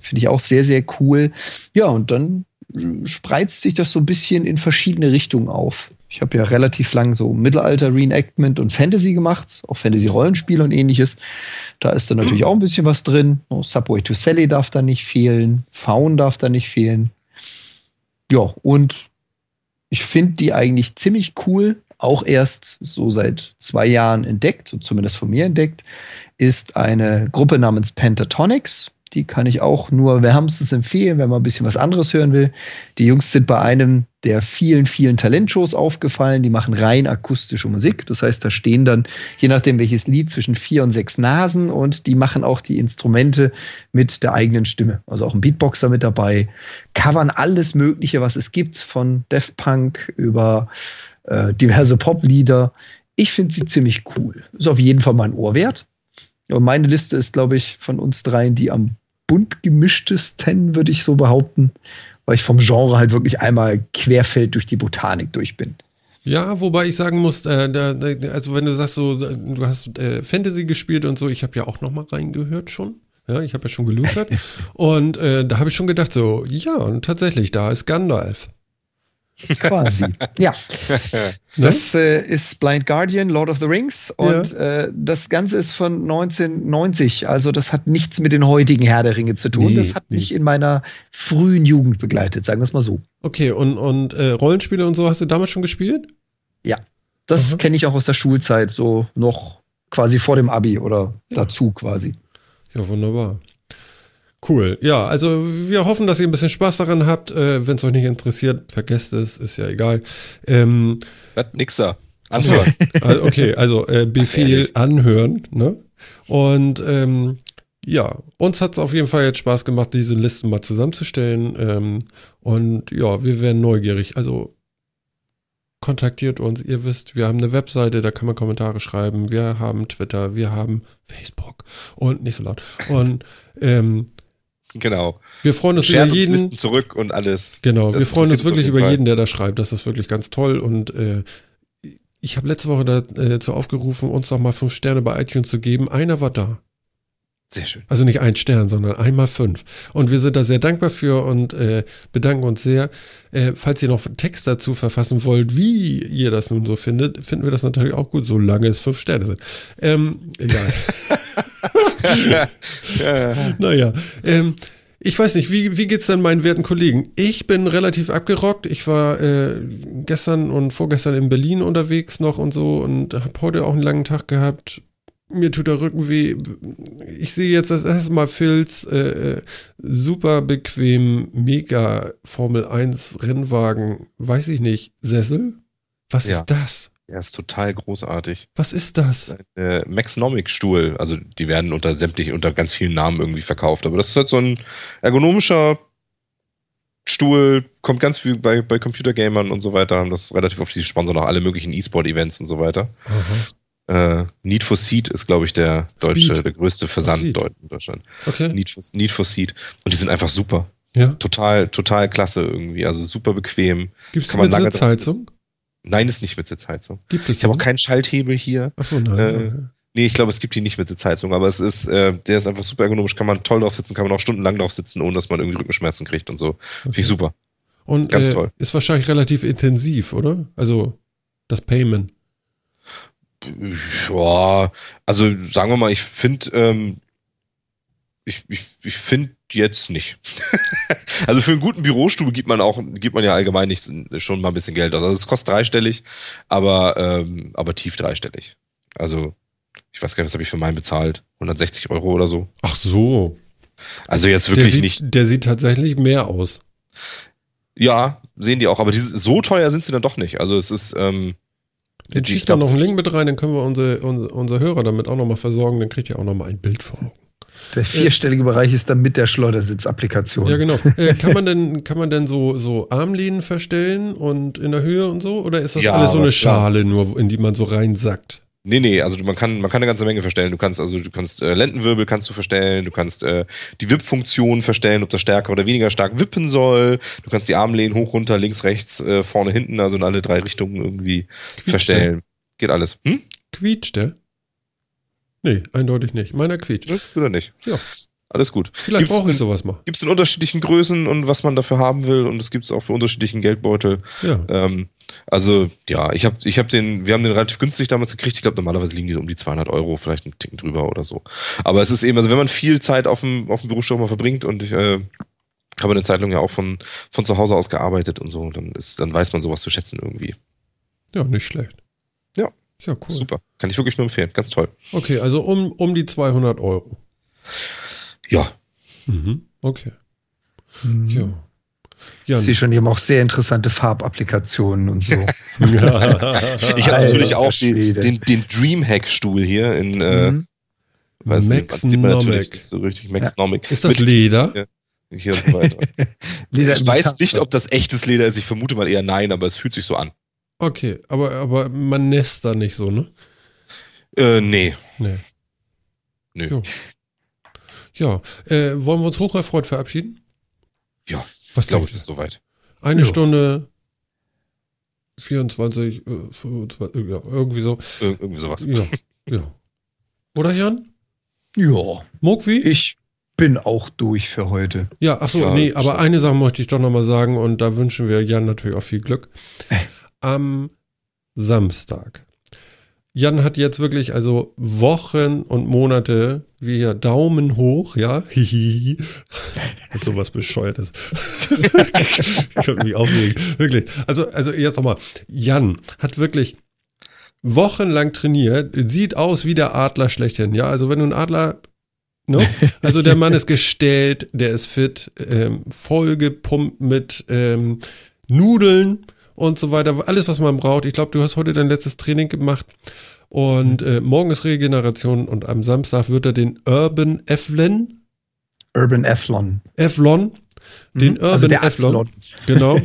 finde ich auch sehr, sehr cool. Ja, und dann spreizt sich das so ein bisschen in verschiedene Richtungen auf. Ich habe ja relativ lang so Mittelalter-Reenactment und Fantasy gemacht, auch Fantasy-Rollenspiele und ähnliches. Da ist dann natürlich auch ein bisschen was drin. Subway to Sally darf da nicht fehlen, Faun darf da nicht fehlen. Ja, und ich finde die eigentlich ziemlich cool, auch erst so seit zwei Jahren entdeckt, zumindest von mir entdeckt, ist eine Gruppe namens Pentatonics. Die kann ich auch nur wärmstens empfehlen, wenn man ein bisschen was anderes hören will. Die Jungs sind bei einem der vielen, vielen Talentshows aufgefallen. Die machen rein akustische Musik. Das heißt, da stehen dann, je nachdem welches Lied, zwischen vier und sechs Nasen und die machen auch die Instrumente mit der eigenen Stimme. Also auch ein Beatboxer mit dabei. Covern alles Mögliche, was es gibt, von Def Punk über äh, diverse Poplieder. Ich finde sie ziemlich cool. Ist auf jeden Fall mein Ohr wert. Und meine Liste ist, glaube ich, von uns dreien die am bunt gemischtesten, würde ich so behaupten, weil ich vom Genre halt wirklich einmal querfeld durch die Botanik durch bin. Ja, wobei ich sagen muss, äh, da, da, also wenn du sagst so, du hast äh, Fantasy gespielt und so, ich habe ja auch noch mal reingehört schon. Ja, ich habe ja schon geluschert. [LAUGHS] und äh, da habe ich schon gedacht so, ja, und tatsächlich, da ist Gandalf. Quasi. ja. [LAUGHS] Das äh, ist Blind Guardian, Lord of the Rings. Und ja. äh, das Ganze ist von 1990. Also, das hat nichts mit den heutigen Herr der Ringe zu tun. Nee, das hat nee. mich in meiner frühen Jugend begleitet, sagen wir es mal so. Okay, und, und äh, Rollenspiele und so hast du damals schon gespielt? Ja. Das kenne ich auch aus der Schulzeit, so noch quasi vor dem Abi oder ja. dazu quasi. Ja, wunderbar. Cool. Ja, also wir hoffen, dass ihr ein bisschen Spaß daran habt. Äh, Wenn es euch nicht interessiert, vergesst es, ist ja egal. Ähm, Was, nix da. Anhören. [LAUGHS] Also, okay, also äh, Befehl Ach, anhören. Ne? Und ähm, ja, uns hat es auf jeden Fall jetzt Spaß gemacht, diese Listen mal zusammenzustellen. Ähm, und ja, wir werden neugierig. Also kontaktiert uns. Ihr wisst, wir haben eine Webseite, da kann man Kommentare schreiben. Wir haben Twitter, wir haben Facebook und nicht so laut. Und ähm, Genau. Wir freuen uns über jeden. Listen zurück und alles. Genau, das wir freuen uns wirklich über Fall. jeden, der da schreibt. Das ist wirklich ganz toll. Und äh, ich habe letzte Woche dazu äh, aufgerufen, uns noch mal fünf Sterne bei iTunes zu geben. Einer war da. Sehr schön. Also nicht ein Stern, sondern einmal fünf. Und wir sind da sehr dankbar für und äh, bedanken uns sehr. Äh, falls ihr noch Text dazu verfassen wollt, wie ihr das nun so findet, finden wir das natürlich auch gut, solange es fünf Sterne sind. Ähm, egal. [LAUGHS] naja. Ähm, ich weiß nicht, wie, wie geht's denn meinen werten Kollegen? Ich bin relativ abgerockt. Ich war äh, gestern und vorgestern in Berlin unterwegs noch und so und habe heute auch einen langen Tag gehabt mir tut der Rücken weh. Ich sehe jetzt das erste Mal Phils äh, äh super bequem, mega Formel 1 Rennwagen, weiß ich nicht, Sessel? Was ja. ist das? Er ist total großartig. Was ist das? Äh, Maxnomic-Stuhl. Also die werden unter sämtlich, unter ganz vielen Namen irgendwie verkauft. Aber das ist halt so ein ergonomischer Stuhl, kommt ganz viel bei, bei Computergamern und so weiter, haben das relativ oft, die sponsern auch alle möglichen E-Sport-Events und so weiter. Aha. Äh, Need for Seed ist, glaube ich, der deutsche, Speed. der größte Versand in Deutschland. Okay. Need for, Need for Seed. Und die sind einfach super. Ja. Total, total klasse irgendwie. Also super bequem. Gibt es mit Sitzheizung? Nein, ist nicht mit Sitzheizung. Gibt es ich habe auch keinen Schalthebel hier. Achso, nein. Äh, Nee, ich glaube, es gibt die nicht mit Sitzheizung, aber es ist, äh, der ist einfach super ergonomisch, kann man toll drauf sitzen, kann man auch stundenlang drauf sitzen, ohne dass man irgendwie Rückenschmerzen kriegt und so. Okay. Finde ich super. Und Ganz äh, toll. ist wahrscheinlich relativ intensiv, oder? Also Das Payment. Ja, also sagen wir mal, ich finde, ähm, ich, ich, ich finde jetzt nicht. [LAUGHS] also für einen guten Bürostuhl gibt man auch, gibt man ja allgemein nicht schon mal ein bisschen Geld aus. Also es kostet dreistellig, aber, ähm, aber tief dreistellig. Also ich weiß gar nicht, was habe ich für meinen bezahlt? 160 Euro oder so. Ach so. Also jetzt wirklich der sieht, nicht. Der sieht tatsächlich mehr aus. Ja, sehen die auch, aber die, so teuer sind sie dann doch nicht. Also es ist. Ähm, Jetzt schießt da noch einen Link mit rein, dann können wir unsere, unsere, unsere Hörer damit auch nochmal versorgen, dann kriegt ihr auch nochmal ein Bild vor Augen. Der vierstellige äh, Bereich ist dann mit der Schleudersitz-Applikation. Ja, genau. Äh, [LAUGHS] kann man denn, kann man denn so, so Armlehnen verstellen und in der Höhe und so? Oder ist das Ja, alles so eine Schale nur, in die man so reinsackt? Nee, nee, also man kann, man kann eine ganze Menge verstellen. Du kannst also, du kannst äh, Lendenwirbel kannst du verstellen, du kannst äh, die Wippfunktion verstellen, ob das stärker oder weniger stark wippen soll. Du kannst die Armlehnen hoch, runter, links, rechts, äh, vorne, hinten, also in alle drei Richtungen irgendwie verstellen. Geht alles. Hm? Quietscht der? Nee, eindeutig nicht. Meiner quietscht. Ja, Oder nicht? Ja. Alles gut. Vielleicht brauche ich sowas mal. Gibt es in unterschiedlichen Größen und was man dafür haben will und es gibt es auch für unterschiedlichen Geldbeutel. Ja. Ähm, also ja, ich habe ich hab den, wir haben den relativ günstig damals gekriegt. Ich glaube, normalerweise liegen die so um die 200 Euro, vielleicht einen Ticken drüber oder so. Aber es ist eben, also wenn man viel Zeit auf dem, auf dem Bürostuhl mal verbringt und ich äh, habe eine Zeit lang ja auch von, von zu Hause aus gearbeitet und so, dann ist, dann weiß man sowas zu schätzen irgendwie. Ja, nicht schlecht. Ja. Ja, cool. Super. Kann ich wirklich nur empfehlen. Ganz toll. Okay, also um, um die 200 Euro. Ja. Mhm. Okay. Mhm. Ja. Ja, Ich sehe schon, die haben auch sehr interessante Farbapplikationen und so. [LAUGHS] [LAUGHS] Ich habe natürlich Alter auch den, den, den Dreamhack-Stuhl hier in, äh, Mhm. weiß nicht, natürlich nicht so richtig. Maxnomic. Ist das Mit- Leder? Ja, hier und so weiter. [LAUGHS] Leder ich weiß nicht, ob das echtes Leder ist. Ich vermute mal eher nein, aber es fühlt sich so an. Okay, aber, aber man nässt da nicht so, ne? Äh, nee. Nee. Nö. Ja, äh, wollen wir uns hocherfreut verabschieden? Ja, Was Ich glaube, glaubst es ist soweit. Eine Ja. Stunde 24, äh, 25, ja, irgendwie so. Ir irgendwie sowas. Ja, ja. Oder Jan? Ja, Mogwi? ich bin auch durch für heute. Ja, ach so, Ja, nee, aber eine Sache möchte ich doch nochmal sagen und da wünschen wir Jan natürlich auch viel Glück. [LAUGHS] Am Samstag. Jan hat jetzt wirklich also Wochen und Monate wie hier Daumen hoch, ja, hihihi. [LAUGHS] Ist sowas Bescheuertes. [LAUGHS] ich könnte mich aufregen. Wirklich. Also, also jetzt nochmal. Jan hat wirklich wochenlang trainiert, sieht aus wie der Adler schlechthin. Ja, also wenn du einen Adler Ne? Also der Mann ist gestellt, der ist fit, ähm, vollgepumpt mit ähm, Nudeln und so weiter. Alles, was man braucht. Ich glaube, du hast heute dein letztes Training gemacht. Und äh, morgen ist Regeneration und am Samstag wird er den Urban Eflon, Urban Athlon. Eflon, den Mhm. Urban also der Athlon, Athlon. genau,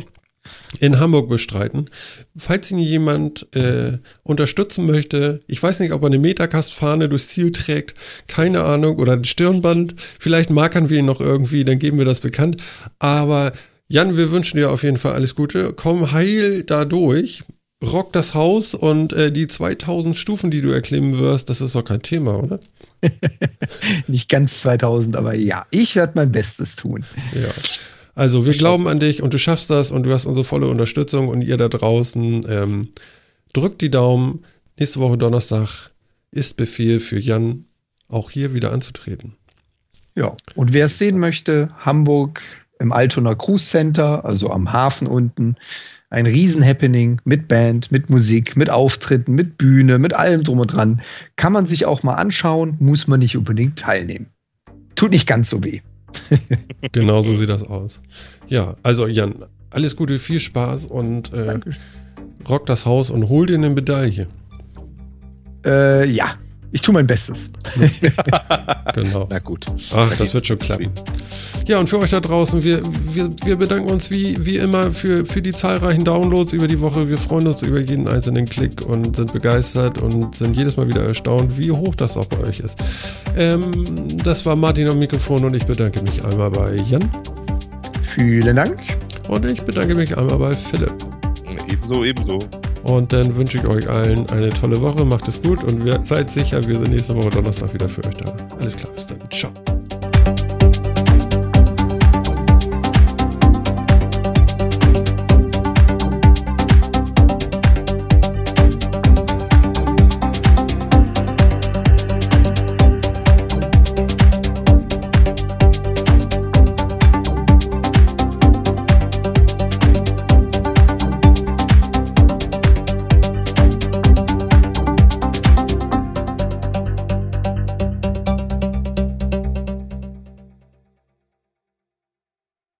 in Hamburg bestreiten. Falls ihn jemand äh, unterstützen möchte, ich weiß nicht, ob er eine Metacast-Fahne durchs Ziel trägt, keine Ahnung, oder ein Stirnband, vielleicht markern wir ihn noch irgendwie, dann geben wir das bekannt. Aber Jan, wir wünschen dir auf jeden Fall alles Gute. Komm heil da durch. Rock das Haus und äh, die 2000 Stufen, die du erklimmen wirst, das ist doch kein Thema, oder? [LAUGHS] Nicht ganz 2000, aber ja, ich werde mein Bestes tun. Ja. Also wir glauben an dich und du schaffst das und du hast unsere volle Unterstützung und ihr da draußen ähm, drückt die Daumen. Nächste Woche Donnerstag ist Befehl für Jan, auch hier wieder anzutreten. Ja, und wer es sehen möchte, Hamburg im Altonaer Cruise Center, also am Hafen unten, ein Riesen-Happening mit Band, mit Musik, mit Auftritten, mit Bühne, mit allem drum und dran. Kann man sich auch mal anschauen, muss man nicht unbedingt teilnehmen. Tut nicht ganz so weh. [LAUGHS] Genau so sieht das aus. Ja, also Jan, alles Gute, viel Spaß und äh, rock das Haus und hol dir eine Medaille. Äh, ja, ich tue mein Bestes. [LAUGHS] Genau. Na gut. Ach, Da das wird schon klappen. Ja, und für euch da draußen, wir, wir, wir bedanken uns wie, wie immer für, für die zahlreichen Downloads über die Woche. Wir freuen uns über jeden einzelnen Klick und sind begeistert und sind jedes Mal wieder erstaunt, wie hoch das auch bei euch ist. Ähm, das war Martin am Mikrofon und ich bedanke mich einmal bei Jan Vielen Dank. und ich bedanke mich einmal bei Philipp. Ebenso, ebenso. Und dann wünsche ich euch allen eine tolle Woche, macht es gut und seid sicher, wir sind nächste Woche Donnerstag wieder für euch da. Alles klar, bis dann. Ciao.